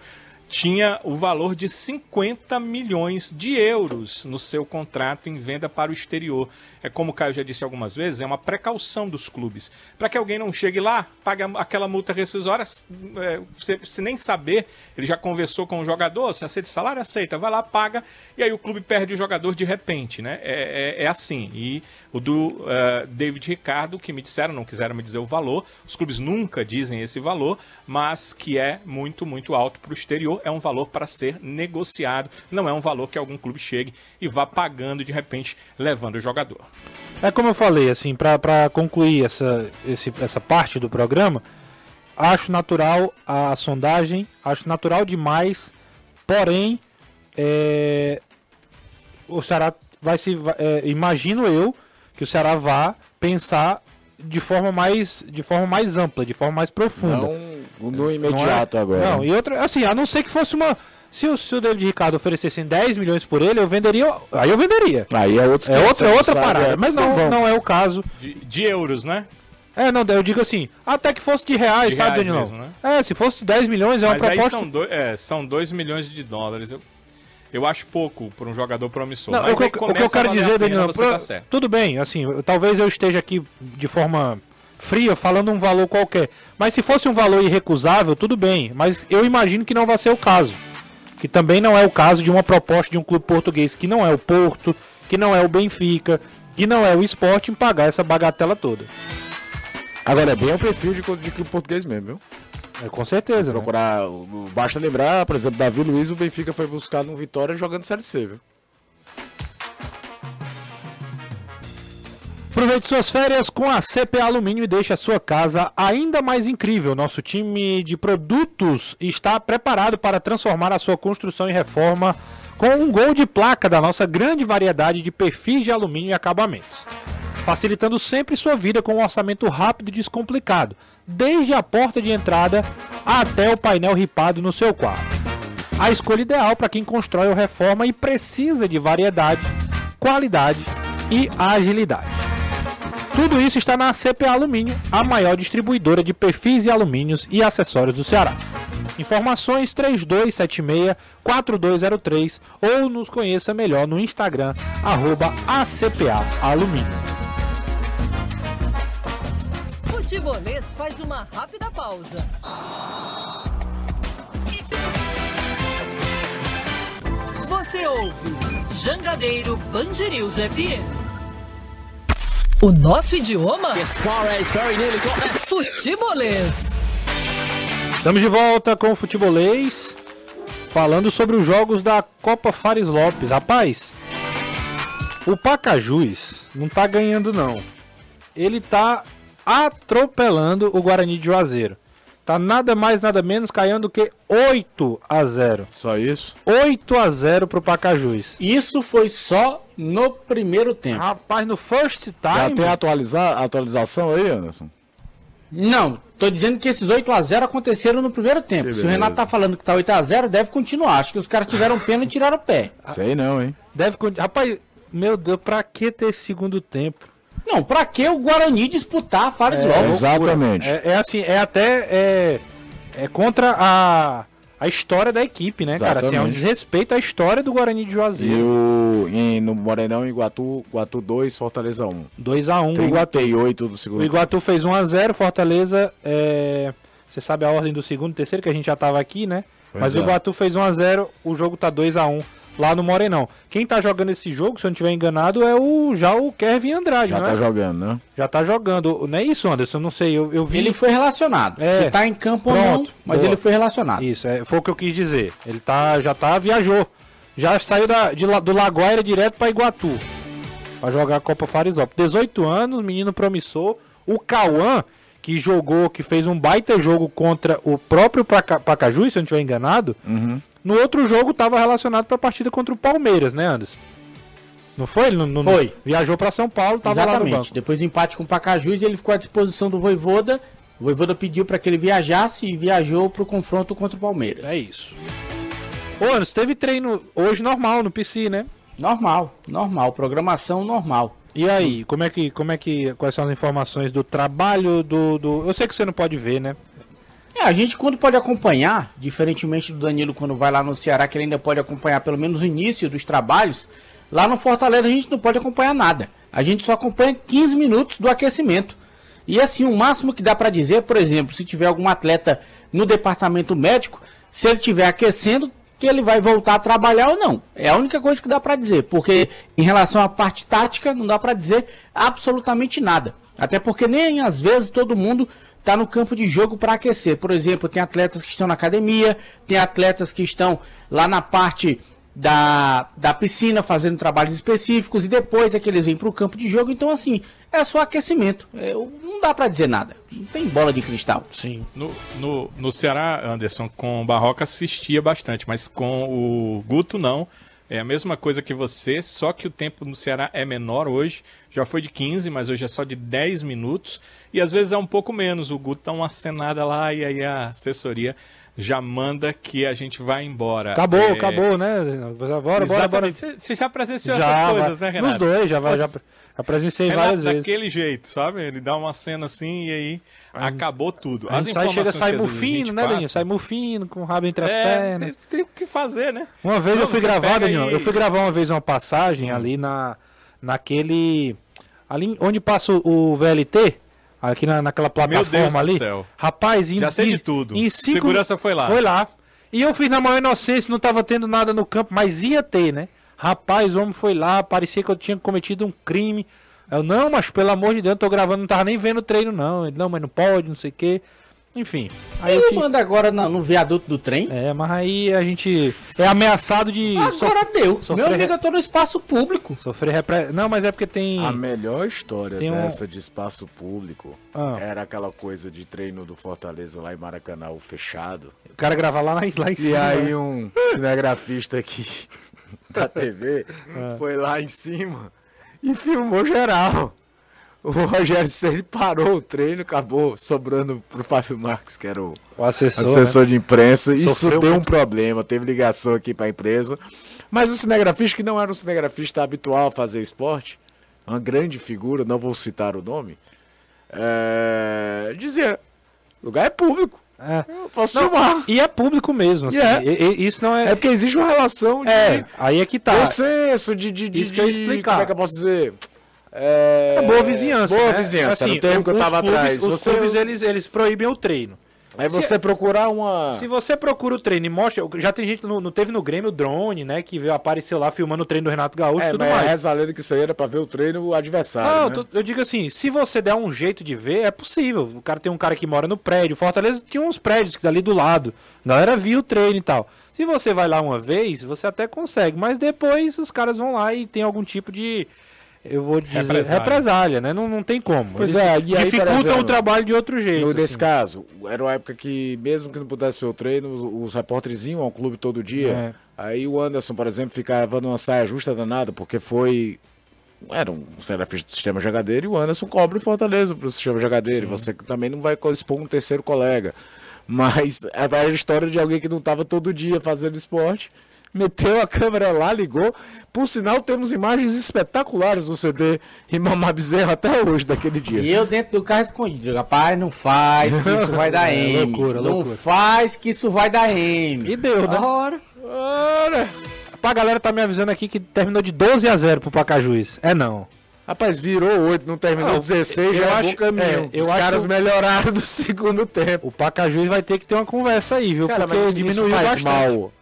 tinha o valor de 50 milhões de euros no seu contrato em venda para o exterior. É como o Caio já disse algumas vezes, é uma precaução dos clubes. Para que alguém não chegue lá, pague aquela multa rescisória, é, se, se nem saber, ele já conversou com o jogador, se aceita salário, aceita, vai lá, paga, e aí o clube perde o jogador de repente, né? É, é- é assim. E o do eh, David Ricardo, que me disseram, não quiseram me dizer o valor, os clubes nunca dizem esse valor, mas que é muito, muito alto para o exterior, é um valor para ser negociado, não é um valor que algum clube chegue e vá pagando de repente, levando o jogador. É como eu falei, assim, pra concluir essa, esse- essa parte do programa, acho natural a sondagem, acho natural demais, porém, é, o Ceará vai se. é, imagino eu que o Ceará vá pensar de forma mais, de forma mais ampla, de forma mais profunda. Não no imediato Não é- agora. Não, e outra, assim, a não ser que fosse uma. Se o, se o David Ricardo oferecessem 10 milhões por ele, eu venderia. Aí eu venderia. Aí é outro É outra, é outra parada. É, Mas não, vão. não é o caso. De, de euros, né? É, não, eu digo assim, até que fosse de reais, De sabe, reais Danilão? mesmo, né? É, se fosse 10 milhões, é uma Mas aí proposta. são 2 é, são dois milhões de dólares. Eu, eu acho pouco para um jogador promissor. Não, mas o, que, eu- o que começa eu a quero dizer, pena, Danilão, tá certo. tudo bem, assim, eu- talvez eu esteja aqui de forma fria falando um valor qualquer. Mas se fosse um valor irrecusável, tudo bem. Mas eu imagino que não vai ser o caso. Que também não é o caso de uma proposta de um clube português que não é o Porto, que não é o Benfica, que não é o Sport em pagar essa bagatela toda. Agora é bem o perfil de, de clube português mesmo, viu? É, com certeza. né? Procurar. Basta lembrar, por exemplo, Davi Luiz, o Benfica foi buscar no Vitória jogando Série C, viu? Aproveite suas férias com a CPA Alumínio e deixe a sua casa ainda mais incrível. Nosso time de produtos está preparado para transformar a sua construção e reforma com um gol de placa da nossa grande variedade de perfis de alumínio e acabamentos. Facilitando sempre sua vida com um orçamento rápido e descomplicado, desde a porta de entrada até o painel ripado no seu quarto. A escolha ideal para quem constrói ou reforma e precisa de variedade, qualidade e agilidade. Tudo isso está na CPA Alumínio, a maior distribuidora de perfis e alumínios e acessórios do Ceará. Informações 3276-4203 ou nos conheça melhor no Instagram, arroba ACPA Alumínio. Futebolês faz uma rápida pausa. Você ouve Jangadeiro News FM. O nosso idioma? Futebolês. Estamos de volta com o Futebolês, falando sobre os jogos da Copa Fares Lopes. Rapaz, o Pacajus não tá ganhando não. Ele tá atropelando o Guarani de Juazeiro. Tá nada mais, nada menos caindo do que 8 a 0. Só isso. 8 a 0 pro Pacajus. Isso foi só no primeiro tempo. Rapaz, no first Já time. tem atualizar, atualização aí, Anderson? Não, tô dizendo que esses 8 a 0 aconteceram no primeiro tempo. Se o. Renato tá falando que tá 8 a 0 deve continuar. Acho que os caras tiveram pena e tiraram o pé. Sei não, hein? Deve Rapaz, meu Deus, pra que ter segundo tempo? Não, pra que o Guarani disputar a Fares Lopes? Exatamente. É, é assim, é até é, é contra a, a história da equipe, né, cara? Assim, é um Exatamente. desrespeito à história do Guarani de E Juazeiro. o, em, no Morenão, Iguatu, Iguatu 2, Fortaleza 1. 2x1 o Iguatu. 38 do O segundo Iguatu fez 1x0, Fortaleza. é, Você sabe a ordem do segundo e terceiro, que a gente já tava aqui, né? Pois Mas é. o Iguatu fez 1x0, o jogo tá 2x1 lá no Morenão. Quem tá jogando esse jogo, se eu não estiver enganado, é o já o Kevin Andrade, Já não tá é? jogando, né? Já tá jogando. Não é isso, Anderson? Eu não sei. Eu, eu vi. Ele foi relacionado. É. Se tá em campo ou não, Pronto, mas boa. ele foi relacionado. Isso, é, foi o que eu quis dizer. Ele tá, já tá, viajou. Já saiu da, de, La- do Lagoaira direto pra Iguatu. Pra jogar a Copa Farisop. 18 anos, menino promissor. O Cauã, que jogou, que fez um baita jogo contra o próprio Paca- Pacaju, se eu não estiver enganado. No outro jogo tava relacionado pra partida contra o Palmeiras, né, Anderson? Não foi? Ele não, não- Foi. Viajou pra São Paulo, tava lá no Exatamente. banco. Depois do empate com o Pacajus, ele ficou à disposição do Voivoda. O Voivoda pediu para que ele viajasse e viajou pro confronto contra o Palmeiras. É isso. Ô, Anderson, teve treino hoje normal no PC, né? Normal, normal, programação normal. E aí, como é que, como é que, quais são as informações do trabalho do, do... Eu sei que você não pode ver, né? É, a gente quando pode acompanhar, diferentemente do Danilo quando vai lá no Ceará, que ele ainda pode acompanhar pelo menos o início dos trabalhos, lá no Fortaleza a gente não pode acompanhar nada. A gente só acompanha 15 minutos do aquecimento. E assim, o máximo que dá pra dizer, por exemplo, se tiver algum atleta no departamento médico, se ele estiver aquecendo, que ele vai voltar a trabalhar ou não. É a única coisa que dá pra dizer, porque em relação à parte tática, não dá pra dizer absolutamente nada. Até porque nem às vezes todo mundo está no campo de jogo para aquecer. Por exemplo, tem atletas que estão na academia, tem atletas que estão lá na parte da, da piscina fazendo trabalhos específicos e depois é que eles vêm para o campo de jogo. Então, assim, é só aquecimento. É, não dá para dizer nada. Não tem bola de cristal. Sim. No, no, no Ceará, Anderson, com o Barroca assistia bastante, mas com o Guto não. É a mesma coisa que você, só que o tempo no Ceará é menor hoje. Já foi de 15, mas hoje é só de 10 minutos. E às vezes é um pouco menos. O Guto dá uma cenada lá e aí a assessoria já manda que a gente vai embora. Acabou, É, acabou, né? Bora, bora, bora. Exatamente. Você- Você já presenciou Já, essas coisas, vai- né, Renato? Nos dois, já, vai, já, já presenciei Renato, várias vezes. daquele jeito, sabe? Ele dá uma cena assim e aí acabou tudo. A gente sai, chega, sai que mufino, né, Danilo? passa- Sai mufino, com o rabo entre as É, pernas. tem, tem o que fazer, né? Uma vez Não, eu fui gravar, Danilo, aí- eu fui gravar uma vez uma passagem ali na, naquele... Ali onde passa o VLT, aqui na, naquela plataforma Deus do ali. céu. Rapaz, em, Já sei de tudo. Em cinco, Segurança foi lá. Foi lá. E eu fiz na maior inocência, não tava tendo nada no campo, mas ia ter, né? Rapaz, o homem foi lá, parecia que eu tinha cometido um crime. Eu, não, mas pelo amor de Deus, eu tô gravando, não tava nem vendo o treino, não. Ele, não, mas não pode, não sei o quê. Enfim. Aí eu Ele te- manda agora na- no viaduto do trem. É, mas aí a gente é ameaçado de Agora sof- deu. sofrer Meu amigo, re- eu tô no espaço público. sofrer repre... Não, mas é porque tem. A melhor história Tem um- dessa de espaço público Ah. era aquela coisa de treino do Fortaleza lá em Maracanã, o fechado. O cara gravar lá, lá em E cima. aí um cinegrafista aqui da TV Ah. foi lá em cima e filmou geral. O Rogério Ceni parou o treino, acabou sobrando pro Fábio Marques, que era o O assessor. né? assessor de imprensa. Isso Sofreu deu um problema, teve ligação aqui pra empresa. Mas o cinegrafista, que não era um cinegrafista habitual a fazer esporte, uma grande figura, não vou citar o nome, é, dizia: lugar é público, É. eu posso Não, filmar. E é público mesmo. Assim, E é. e- e- isso não é. É porque existe uma relação de É, aí é que tá. bom senso, de, de, de, Isso que eu explicar. Como é que eu posso dizer? É, É boa vizinhança. Boa né? vizinhança, Assim, era o termo que eu tava clubes- atrás. Os Você, clubes, eles, eles proíbem o treino. aí você procurar uma... Se você procura o treino e mostra. Já tem gente, no, no- teve no Grêmio o drone, né? Que veio, apareceu lá filmando o treino do Renato Gaúcho e É, tudo mas mais. reza a lenda que isso aí era pra ver o treino o adversário, Não, né? tô- eu digo assim, se você der um jeito de ver, é possível. O cara tem um cara que mora no prédio. Fortaleza tinha uns prédios ali do lado. A galera via o treino e tal. Se você vai lá uma vez, você até consegue. Mas depois os caras vão lá e tem algum tipo de. Eu vou dizer. Represália. Represália, né? Não, não tem como. Pois Eles é, e aí, dificultam exemplo, o trabalho de outro jeito. No, nesse assim. caso, era uma época que, mesmo que não pudesse ver o treino, os, os repórteres iam ao clube todo dia. É. Aí o Anderson, por exemplo, ficava numa saia justa danada, porque foi. Era um cinegrafista do sistema jogadeiro e o Anderson cobra o Fortaleza pro sistema jogadeiro. E você também não vai expor um terceiro colega. Mas é a história de alguém que não estava todo dia fazendo esporte. Meteu a câmera lá, ligou. Por sinal, temos imagens espetaculares do CD Imamá Bezerra até hoje, daquele dia. E eu dentro do carro escondido. Rapaz, não faz que isso vai dar É, M. loucura, não loucura. faz que isso vai dar M. E deu, né? Ora. Ora. Pra galera tá me avisando aqui que terminou de 12 a 0 pro Pacajus. É não. Rapaz, virou 8, não terminou Não, 16, eu já é acho- bom caminho. é, eu Os acho caras que- melhoraram do segundo tempo. O Pacajus vai ter que ter uma conversa aí, viu? Cara, Porque mas diminuiu isso faz bastante. mal,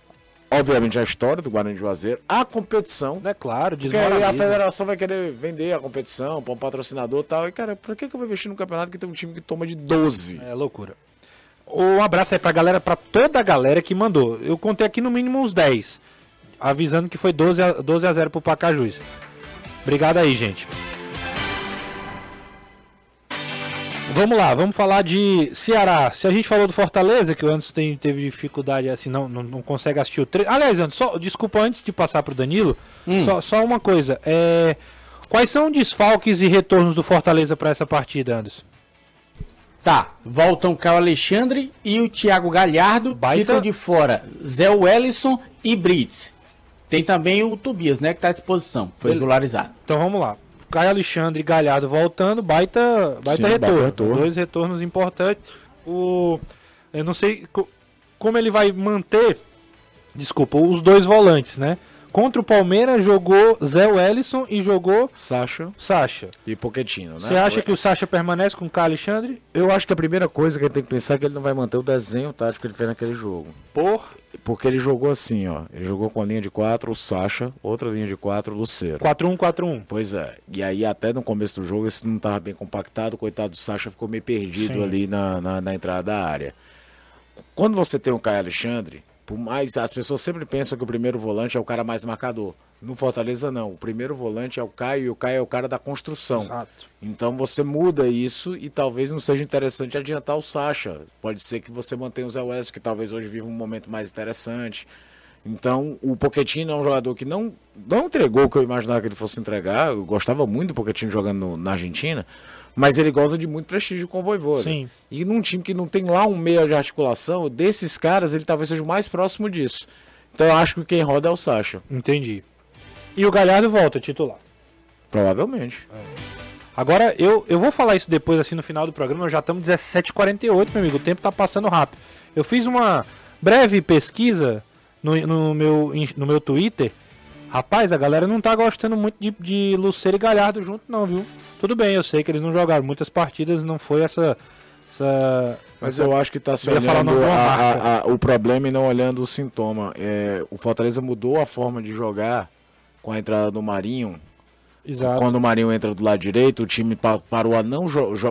obviamente, a história do Guarani de Juazeiro, a competição. É claro, Porque aí a federação vai querer vender a competição para um patrocinador e tal. E, cara, pra que, que eu vou investir num campeonato que tem um time que toma de 12? É loucura. Um abraço aí pra galera, pra toda a galera que mandou. Eu contei aqui no mínimo uns 10. Avisando que foi 12 a, 12 a 0 pro Pacajus. Obrigado aí, gente. Vamos lá, vamos falar de Ceará. Se a gente falou do Fortaleza, que o Anderson tem- teve dificuldade, assim, não, não, não consegue assistir o treino. Aliás, Anderson, só, desculpa antes de passar pro Danilo, só, só uma coisa. É, quais são desfalques e retornos do Fortaleza pra essa partida, Anderson? Tá, voltam o Caio Alexandre e o Thiago Galhardo. Baita- Ficam de fora Zé Wellison e Brits. Tem também o Tobias, né, que tá à disposição. Foi regularizado. Então vamos lá. Caio Alexandre e Galhardo voltando, baita, baita Sim, retorno. retorno. Dois retornos importantes. O, eu não sei co- como ele vai manter, desculpa, os dois volantes, né? Contra o Palmeiras jogou Zé Wellison e jogou Sacha Sacha. e Poquetino, né? Você acha que o Sacha permanece com o Caio Alexandre? Eu acho que a primeira coisa que ele tem que pensar é que ele não vai manter o desenho tático que ele fez naquele jogo. Por Porque ele jogou assim, ó. Ele jogou com a linha de 4, o Sacha, outra linha de 4, o Luceiro. 4-1-4-1. Pois é. E aí, até no começo do jogo, esse não estava bem compactado. Coitado do Sacha ficou meio perdido Sim. ali na, na, na entrada da área. Quando você tem o Caio Alexandre, por mais as pessoas sempre pensam que o primeiro volante é o cara mais marcador. No Fortaleza, não. O primeiro volante é o Caio e o Caio é o cara da construção. Exato. Então você muda isso e talvez não seja interessante adiantar o Sacha. Pode ser que você mantenha o Zé West, que talvez hoje viva um momento mais interessante. Então, o Pochettino é um jogador que não, não entregou o que eu imaginava que ele fosse entregar. Eu gostava muito do Pochettino jogando no- na Argentina, mas ele goza de muito prestígio com o Voivoda. Sim. E num time que não tem lá um meia de articulação, desses caras, ele talvez seja o mais próximo disso. Então, eu acho que quem roda é o Sacha, Entendi. E o Galhardo volta titular. provavelmente. Agora, eu, eu vou falar isso depois, assim, no final do programa. Já estamos 17h48, meu amigo. O tempo tá passando rápido. Eu fiz uma breve pesquisa no, no, meu, no meu Twitter. Rapaz, a galera não tá gostando muito de, de Luceiro e Galhardo junto, não, viu? Tudo bem, eu sei que eles não jogaram muitas partidas, não foi essa. essa Mas essa- eu acho que está se olhando a- a- a- o problema e não olhando o sintoma. É, o Fortaleza mudou a forma de jogar com a entrada do Marinho Exato. Quando o Marinho entra do lado direito, o time pa- parou a não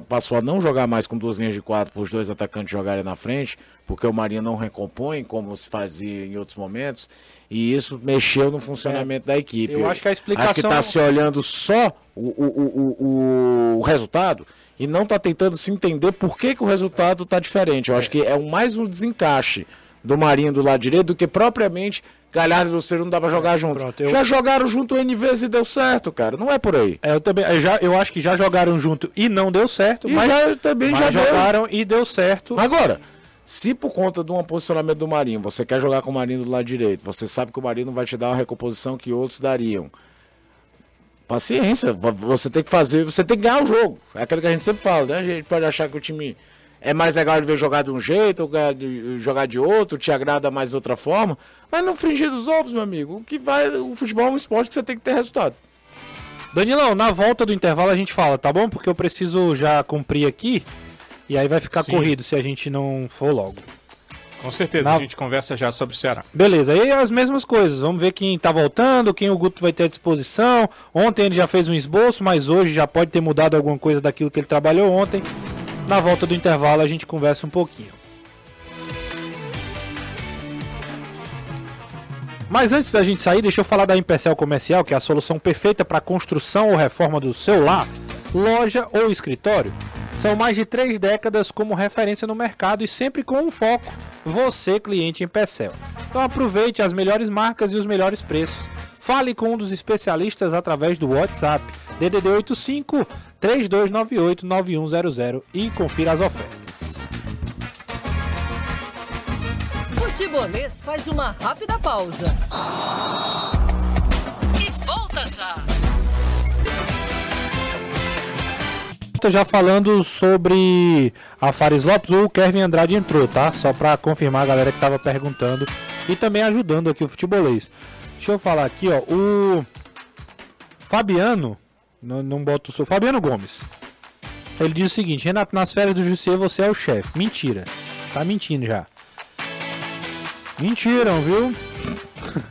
passou a não jogar mais com duas linhas de quatro para os dois atacantes jogarem na frente, porque o Marinho não recompõe como se fazia em outros momentos. E isso mexeu no funcionamento da equipe. É. Eu acho que a explicação- Acho que está se olhando só o, o, o, o, o resultado e não está tentando se entender por que, que o resultado está diferente. Eu acho que é um- mais um desencaixe do Marinho do lado direito do que propriamente Galhardo e Luceiro não dá pra jogar junto. pronto, eu- Já jogaram junto N vezes e deu certo, cara. Não é por aí. É, eu também, eu já, eu acho que já jogaram junto e não deu certo, E mas já, também mas já deu. jogaram e deu certo. Agora, se por conta de um posicionamento do Marinho, você quer jogar com o Marinho do lado direito, você sabe que o Marinho não vai te dar uma recomposição que outros dariam. Paciência, vo- você tem que fazer, você tem que ganhar o jogo. É aquilo que a gente sempre fala, né? A gente pode achar que o time é mais legal de ver jogar de um jeito, ou de- jogar de outro, te agrada mais de outra forma, mas não fringir dos ovos, meu amigo. O que vai, o futebol é um esporte que você tem que ter resultado. Danilão, na volta do intervalo a gente fala, tá bom? Porque eu preciso já cumprir aqui e aí vai ficar Sim. corrido se a gente não for logo. Com certeza, Na- a gente conversa já sobre o Ceará. Beleza, aí as mesmas coisas. Vamos ver quem tá voltando, quem o Guto vai ter à disposição. Ontem ele já fez um esboço, mas hoje já pode ter mudado alguma coisa daquilo que ele trabalhou ontem. Na volta do intervalo a gente conversa um pouquinho. Mas antes da gente sair, deixa eu falar da Empecel Comercial, que é a solução perfeita para construção ou reforma do seu lar, loja ou escritório. São mais de três décadas como referência no mercado e sempre com um foco: você, cliente Empecel. Então aproveite as melhores marcas e os melhores preços. Fale com um dos especialistas através do WhatsApp DDD 85 3298 9100 e confira as ofertas. Futebolês faz uma rápida pausa. E volta já. Já falando sobre a Fares Lopes, o Kevin Andrade entrou, tá? Só pra confirmar a galera que tava perguntando e também ajudando aqui o futebolês. Deixa eu falar aqui, ó, o Fabiano, não, não boto o seu, Fabiano Gomes. Ele diz o seguinte: Renato, nas férias do Jussier você é o chefe. Mentira. Tá mentindo já. Mentiram, viu?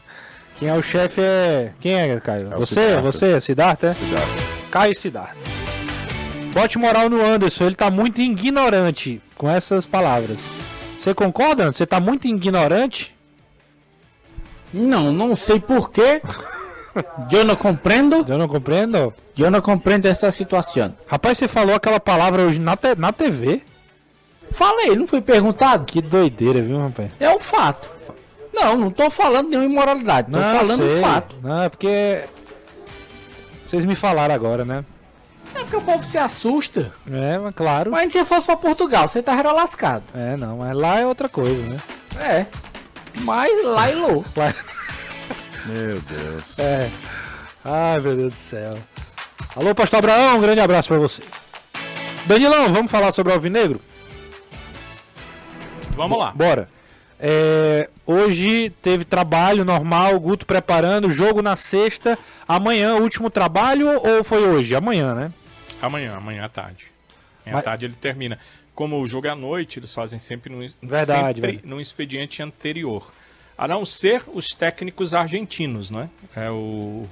Quem é o chefe é. Quem é, Caio? É o você? Siddhartha. Você? Siddhartha? É? Caio Siddhartha. Bote moral no Anderson, ele tá muito ignorante com essas palavras. Você concorda? Anderson? Você tá muito ignorante? Não, não sei porquê. Eu não compreendo. Eu não compreendo. Eu não compreendo essa situação. Rapaz, você falou aquela palavra hoje na, te- na TV. Falei, não fui perguntado. Que doideira, viu, rapaz? É um fato. Não, não tô falando nenhuma imoralidade. Tô falando sei. um fato. Não, é porque. Vocês me falaram agora, né? É porque o povo se assusta. É, mas claro. Mas se você fosse pra Portugal, você tava lascado. É, não, mas lá é outra coisa, né? É. Mas lá e louco. Meu Deus. É. Ai, meu Deus do céu. Alô, Pastor Abraão, um grande abraço pra você. Danilão, vamos falar sobre o Alvinegro? Vamos lá. Bora. É, hoje teve trabalho normal, Guto preparando, jogo na sexta. Amanhã, último trabalho ou foi hoje? Amanhã, né? Amanhã, amanhã à tarde. Amanhã à Mas- tarde ele termina. Como o jogo é à noite, eles fazem sempre num, Verdade, sempre velho. num expediente anterior. A não ser os técnicos argentinos, né? É, o,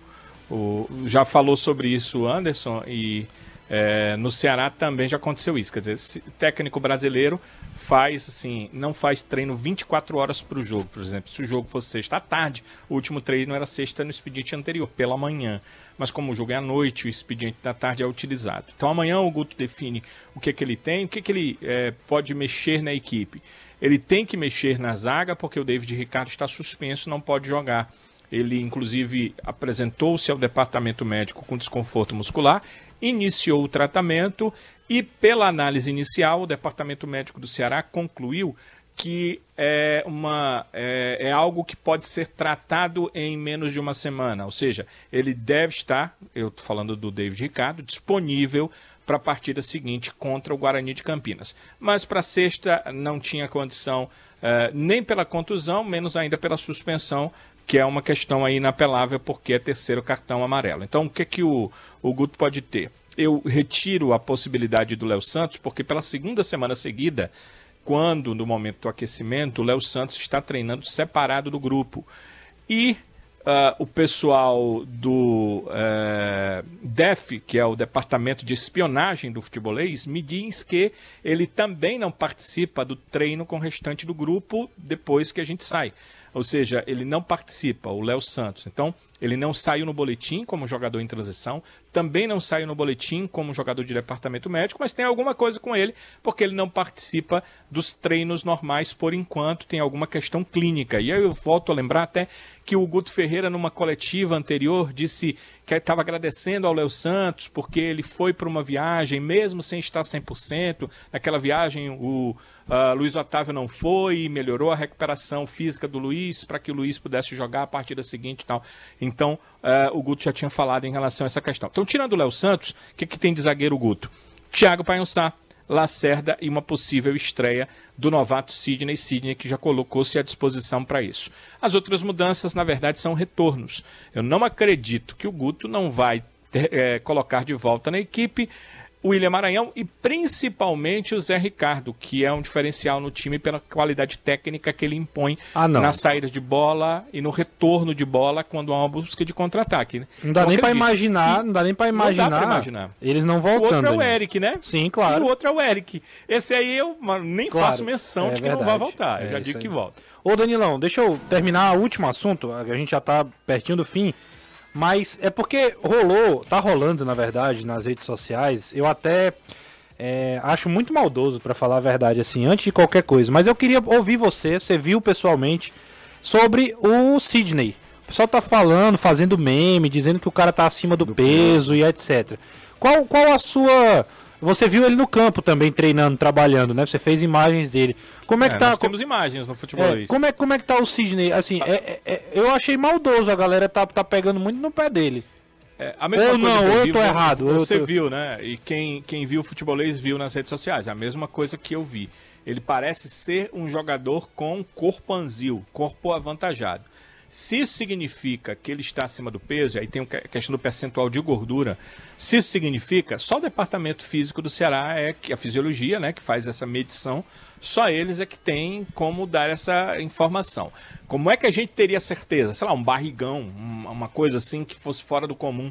o- já falou sobre isso o Anderson e é, no Ceará também já aconteceu isso. Quer dizer, técnico brasileiro faz assim, não faz treino 24 horas para o jogo, por exemplo. Se o jogo fosse sexta à tarde, o último treino era sexta no expediente anterior, pela manhã. Mas como o jogo é à noite, o expediente da tarde é utilizado. Então amanhã o Guto define o que, que ele tem, o que, que ele é, pode mexer na equipe. Ele tem que mexer na zaga, porque o David Ricardo está suspenso, não pode jogar. Ele, inclusive, apresentou-se ao departamento médico com desconforto muscular, iniciou o tratamento e, pela análise inicial, o departamento médico do Ceará concluiu que é, uma, é, é algo que pode ser tratado em menos de uma semana. Ou seja, ele deve estar, eu estou falando do David Ricardo, disponível para a partida seguinte contra o Guarani de Campinas. Mas para sexta não tinha condição eh, nem pela contusão, menos ainda pela suspensão, que é uma questão aí inapelável porque é terceiro cartão amarelo. Então o que, que o, o Guto pode ter? Eu retiro a possibilidade do Léo Santos, porque pela segunda semana seguida, quando no momento do aquecimento, o Léo Santos está treinando separado do grupo. E Uh, o pessoal do uh, DEF, que é o Departamento de Espionagem do Futebolês, me diz que ele também não participa do treino com o restante do grupo depois que a gente sai. Ou seja, ele não participa, o Léo Santos. Então, ele não saiu no boletim como jogador em transição, também não saiu no boletim como jogador de departamento médico, mas tem alguma coisa com ele, porque ele não participa dos treinos normais por enquanto, tem alguma questão clínica. E aí eu volto a lembrar até que o Guto Ferreira, numa coletiva anterior, disse que estava agradecendo ao Léo Santos porque ele foi para uma viagem, mesmo sem estar 100%. Naquela viagem, o uh, Luiz Otávio não foi, melhorou a recuperação física do Luiz para que o Luiz pudesse jogar a partida seguinte e tal. Então, uh, o Guto já tinha falado em relação a essa questão. Então, tirando o Léo Santos, o que, que tem de zagueiro Guto? Thiago Painçá, Lacerda e uma possível estreia do novato Sidney Sidney, que já colocou-se à disposição para isso. As outras mudanças, na verdade, são retornos. Eu não acredito que o Guto não vai ter, é, colocar de volta na equipe o William Maranhão e principalmente o Zé Ricardo, que é um diferencial no time pela qualidade técnica que ele impõe ah, na saída de bola e no retorno de bola quando há uma busca de contra-ataque. Né? Não dá nem para imaginar, não dá nem para imaginar, imaginar. Eles não voltando. O outro é o Eric, né? Sim, claro. E o outro é o Eric. Esse aí eu nem claro, faço menção é de que verdade. não vai voltar. Eu é, já digo que volta. Ô Danilão, deixa eu terminar o último assunto, a gente já tá pertinho do fim. Mas é porque rolou, tá rolando na verdade nas redes sociais. Eu até é, acho muito maldoso para falar a verdade assim, antes de qualquer coisa. Mas eu queria ouvir você, você viu pessoalmente sobre o Sidney. O pessoal tá falando, fazendo meme, dizendo que o cara tá acima do, do peso e etc. Qual, qual a sua você viu ele no campo também treinando, trabalhando, né? Você fez imagens dele. Como é que é, tá? Nós temos imagens no futebol. É, como, é, como é que tá o Sidney? Assim, é, é, é, eu achei maldoso, a galera tá, tá pegando muito no pé dele. É, a mesma ou não, ou eu tô errado. Você tô... viu, né? E quem, quem viu o futebolês viu nas redes sociais. A mesma coisa que eu vi. Ele parece ser um jogador com corpo anzil, corpo avantajado. Se isso significa que ele está acima do peso, aí tem a questão do percentual de gordura. Se isso significa, só o departamento físico do Ceará é que a fisiologia, né, que faz essa medição, só eles é que tem como dar essa informação. Como é que a gente teria certeza? Sei lá, um barrigão, uma coisa assim que fosse fora do comum.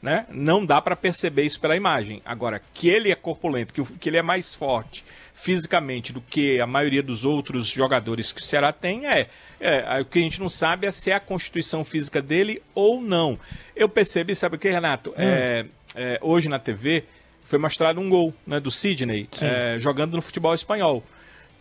Né? Não dá para perceber isso pela imagem. Agora, que ele é corpulento, que, que ele é mais forte, fisicamente do que a maioria dos outros jogadores que o Ceará tem, é, é, o que a gente não sabe é se é a constituição física dele ou não. Eu percebi, sabe o que, Renato? Hum. É, é, hoje na TV foi mostrado um gol né, do Sidney é, jogando no futebol espanhol.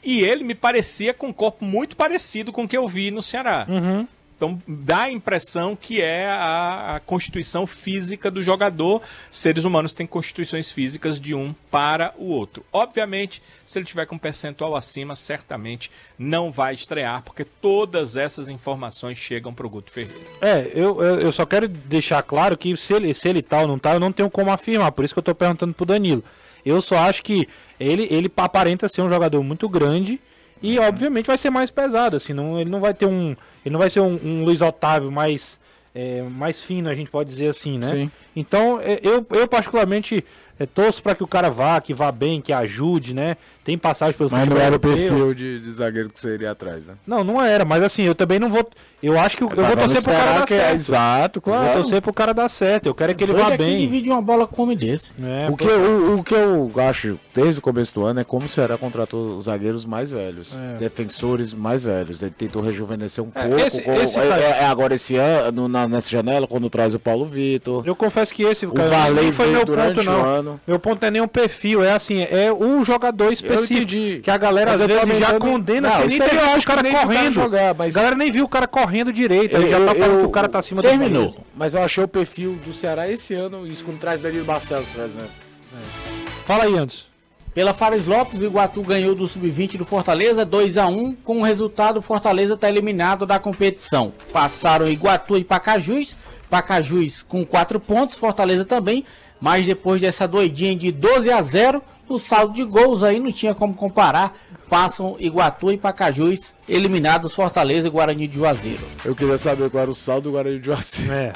E ele me parecia com um corpo muito parecido com o que eu vi no Ceará. Uhum. Então dá a impressão que é a, a, constituição física do jogador. Seres humanos têm constituições físicas de um para o outro. Obviamente, se ele tiver com percentual acima, certamente não vai estrear, porque todas essas informações chegam para o Guto Ferreira. É, eu, eu só quero deixar claro que se ele, se ele tá ou não tá, eu não tenho como afirmar. Por isso que eu estou perguntando pro Danilo. Eu só acho que ele, ele aparenta ser um jogador muito grande e obviamente vai ser mais pesado, assim, não, ele não vai ter um. Ele não vai ser um, um Luiz Otávio mais, é, mais fino, a gente pode dizer assim, né? Sim. Então, é, eu, eu particularmente é, torço para que o cara vá, que vá bem, que ajude, né? Tem passagem pelo Mas não era o perfil de, de, zagueiro que você iria atrás, né? Não, não era, mas assim, eu também não vou. Eu acho que eu, eu vou torcer pro cara dar é certo. É, exato, claro. Eu vou torcer pro cara dar certo. Eu quero que ele vá é bem. Que divide uma bola como desse. É, o, que, o, o, que eu acho, desde o começo do ano, é como o Ceará contratou os zagueiros mais velhos, é. defensores mais velhos. Ele tentou rejuvenescer um é, pouco. Esse, com, esse é, agora esse ano, na, nessa janela, quando traz o Paulo Vitor. Eu confesso que esse o Valei não foi meu ponto, não. Meu ponto não é nem um perfil, é assim, é um jogador específico. Que a galera às vezes já condena não, sem nem eu acho o cara correndo. Jogar, mas... A galera nem viu o cara correndo direito. Ele já tá falando eu, que o cara tá acima terminou. do Terminou. Mas eu achei o perfil do Ceará esse ano, isso quando traz Danilo Barcelos, por exemplo. É. Fala aí, antes. Pela Fares Lopes, o Iguatu ganhou do Sub-20 do Fortaleza 2 a 1 Com o resultado, o Fortaleza está eliminado da competição. Passaram Iguatu e Pacajus. Pacajus com 4 pontos, Fortaleza também. Mas depois dessa doidinha de 12 a 0 o saldo de gols aí não tinha como comparar. Passam Iguatu e Pacajus, eliminados Fortaleza e Guarani de Juazeiro. Eu queria saber qual era o saldo do Guarani de Juazeiro. É.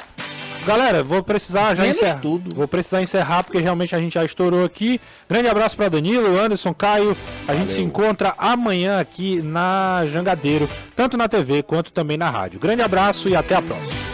Galera, vou precisar já encerrar. Tudo. Vou precisar encerrar porque realmente a gente já estourou aqui. Grande abraço para Danilo, Anderson, Caio. A Valeu. gente se encontra amanhã aqui na Jangadeiro, tanto na TV quanto também na rádio. Grande abraço e até a próxima.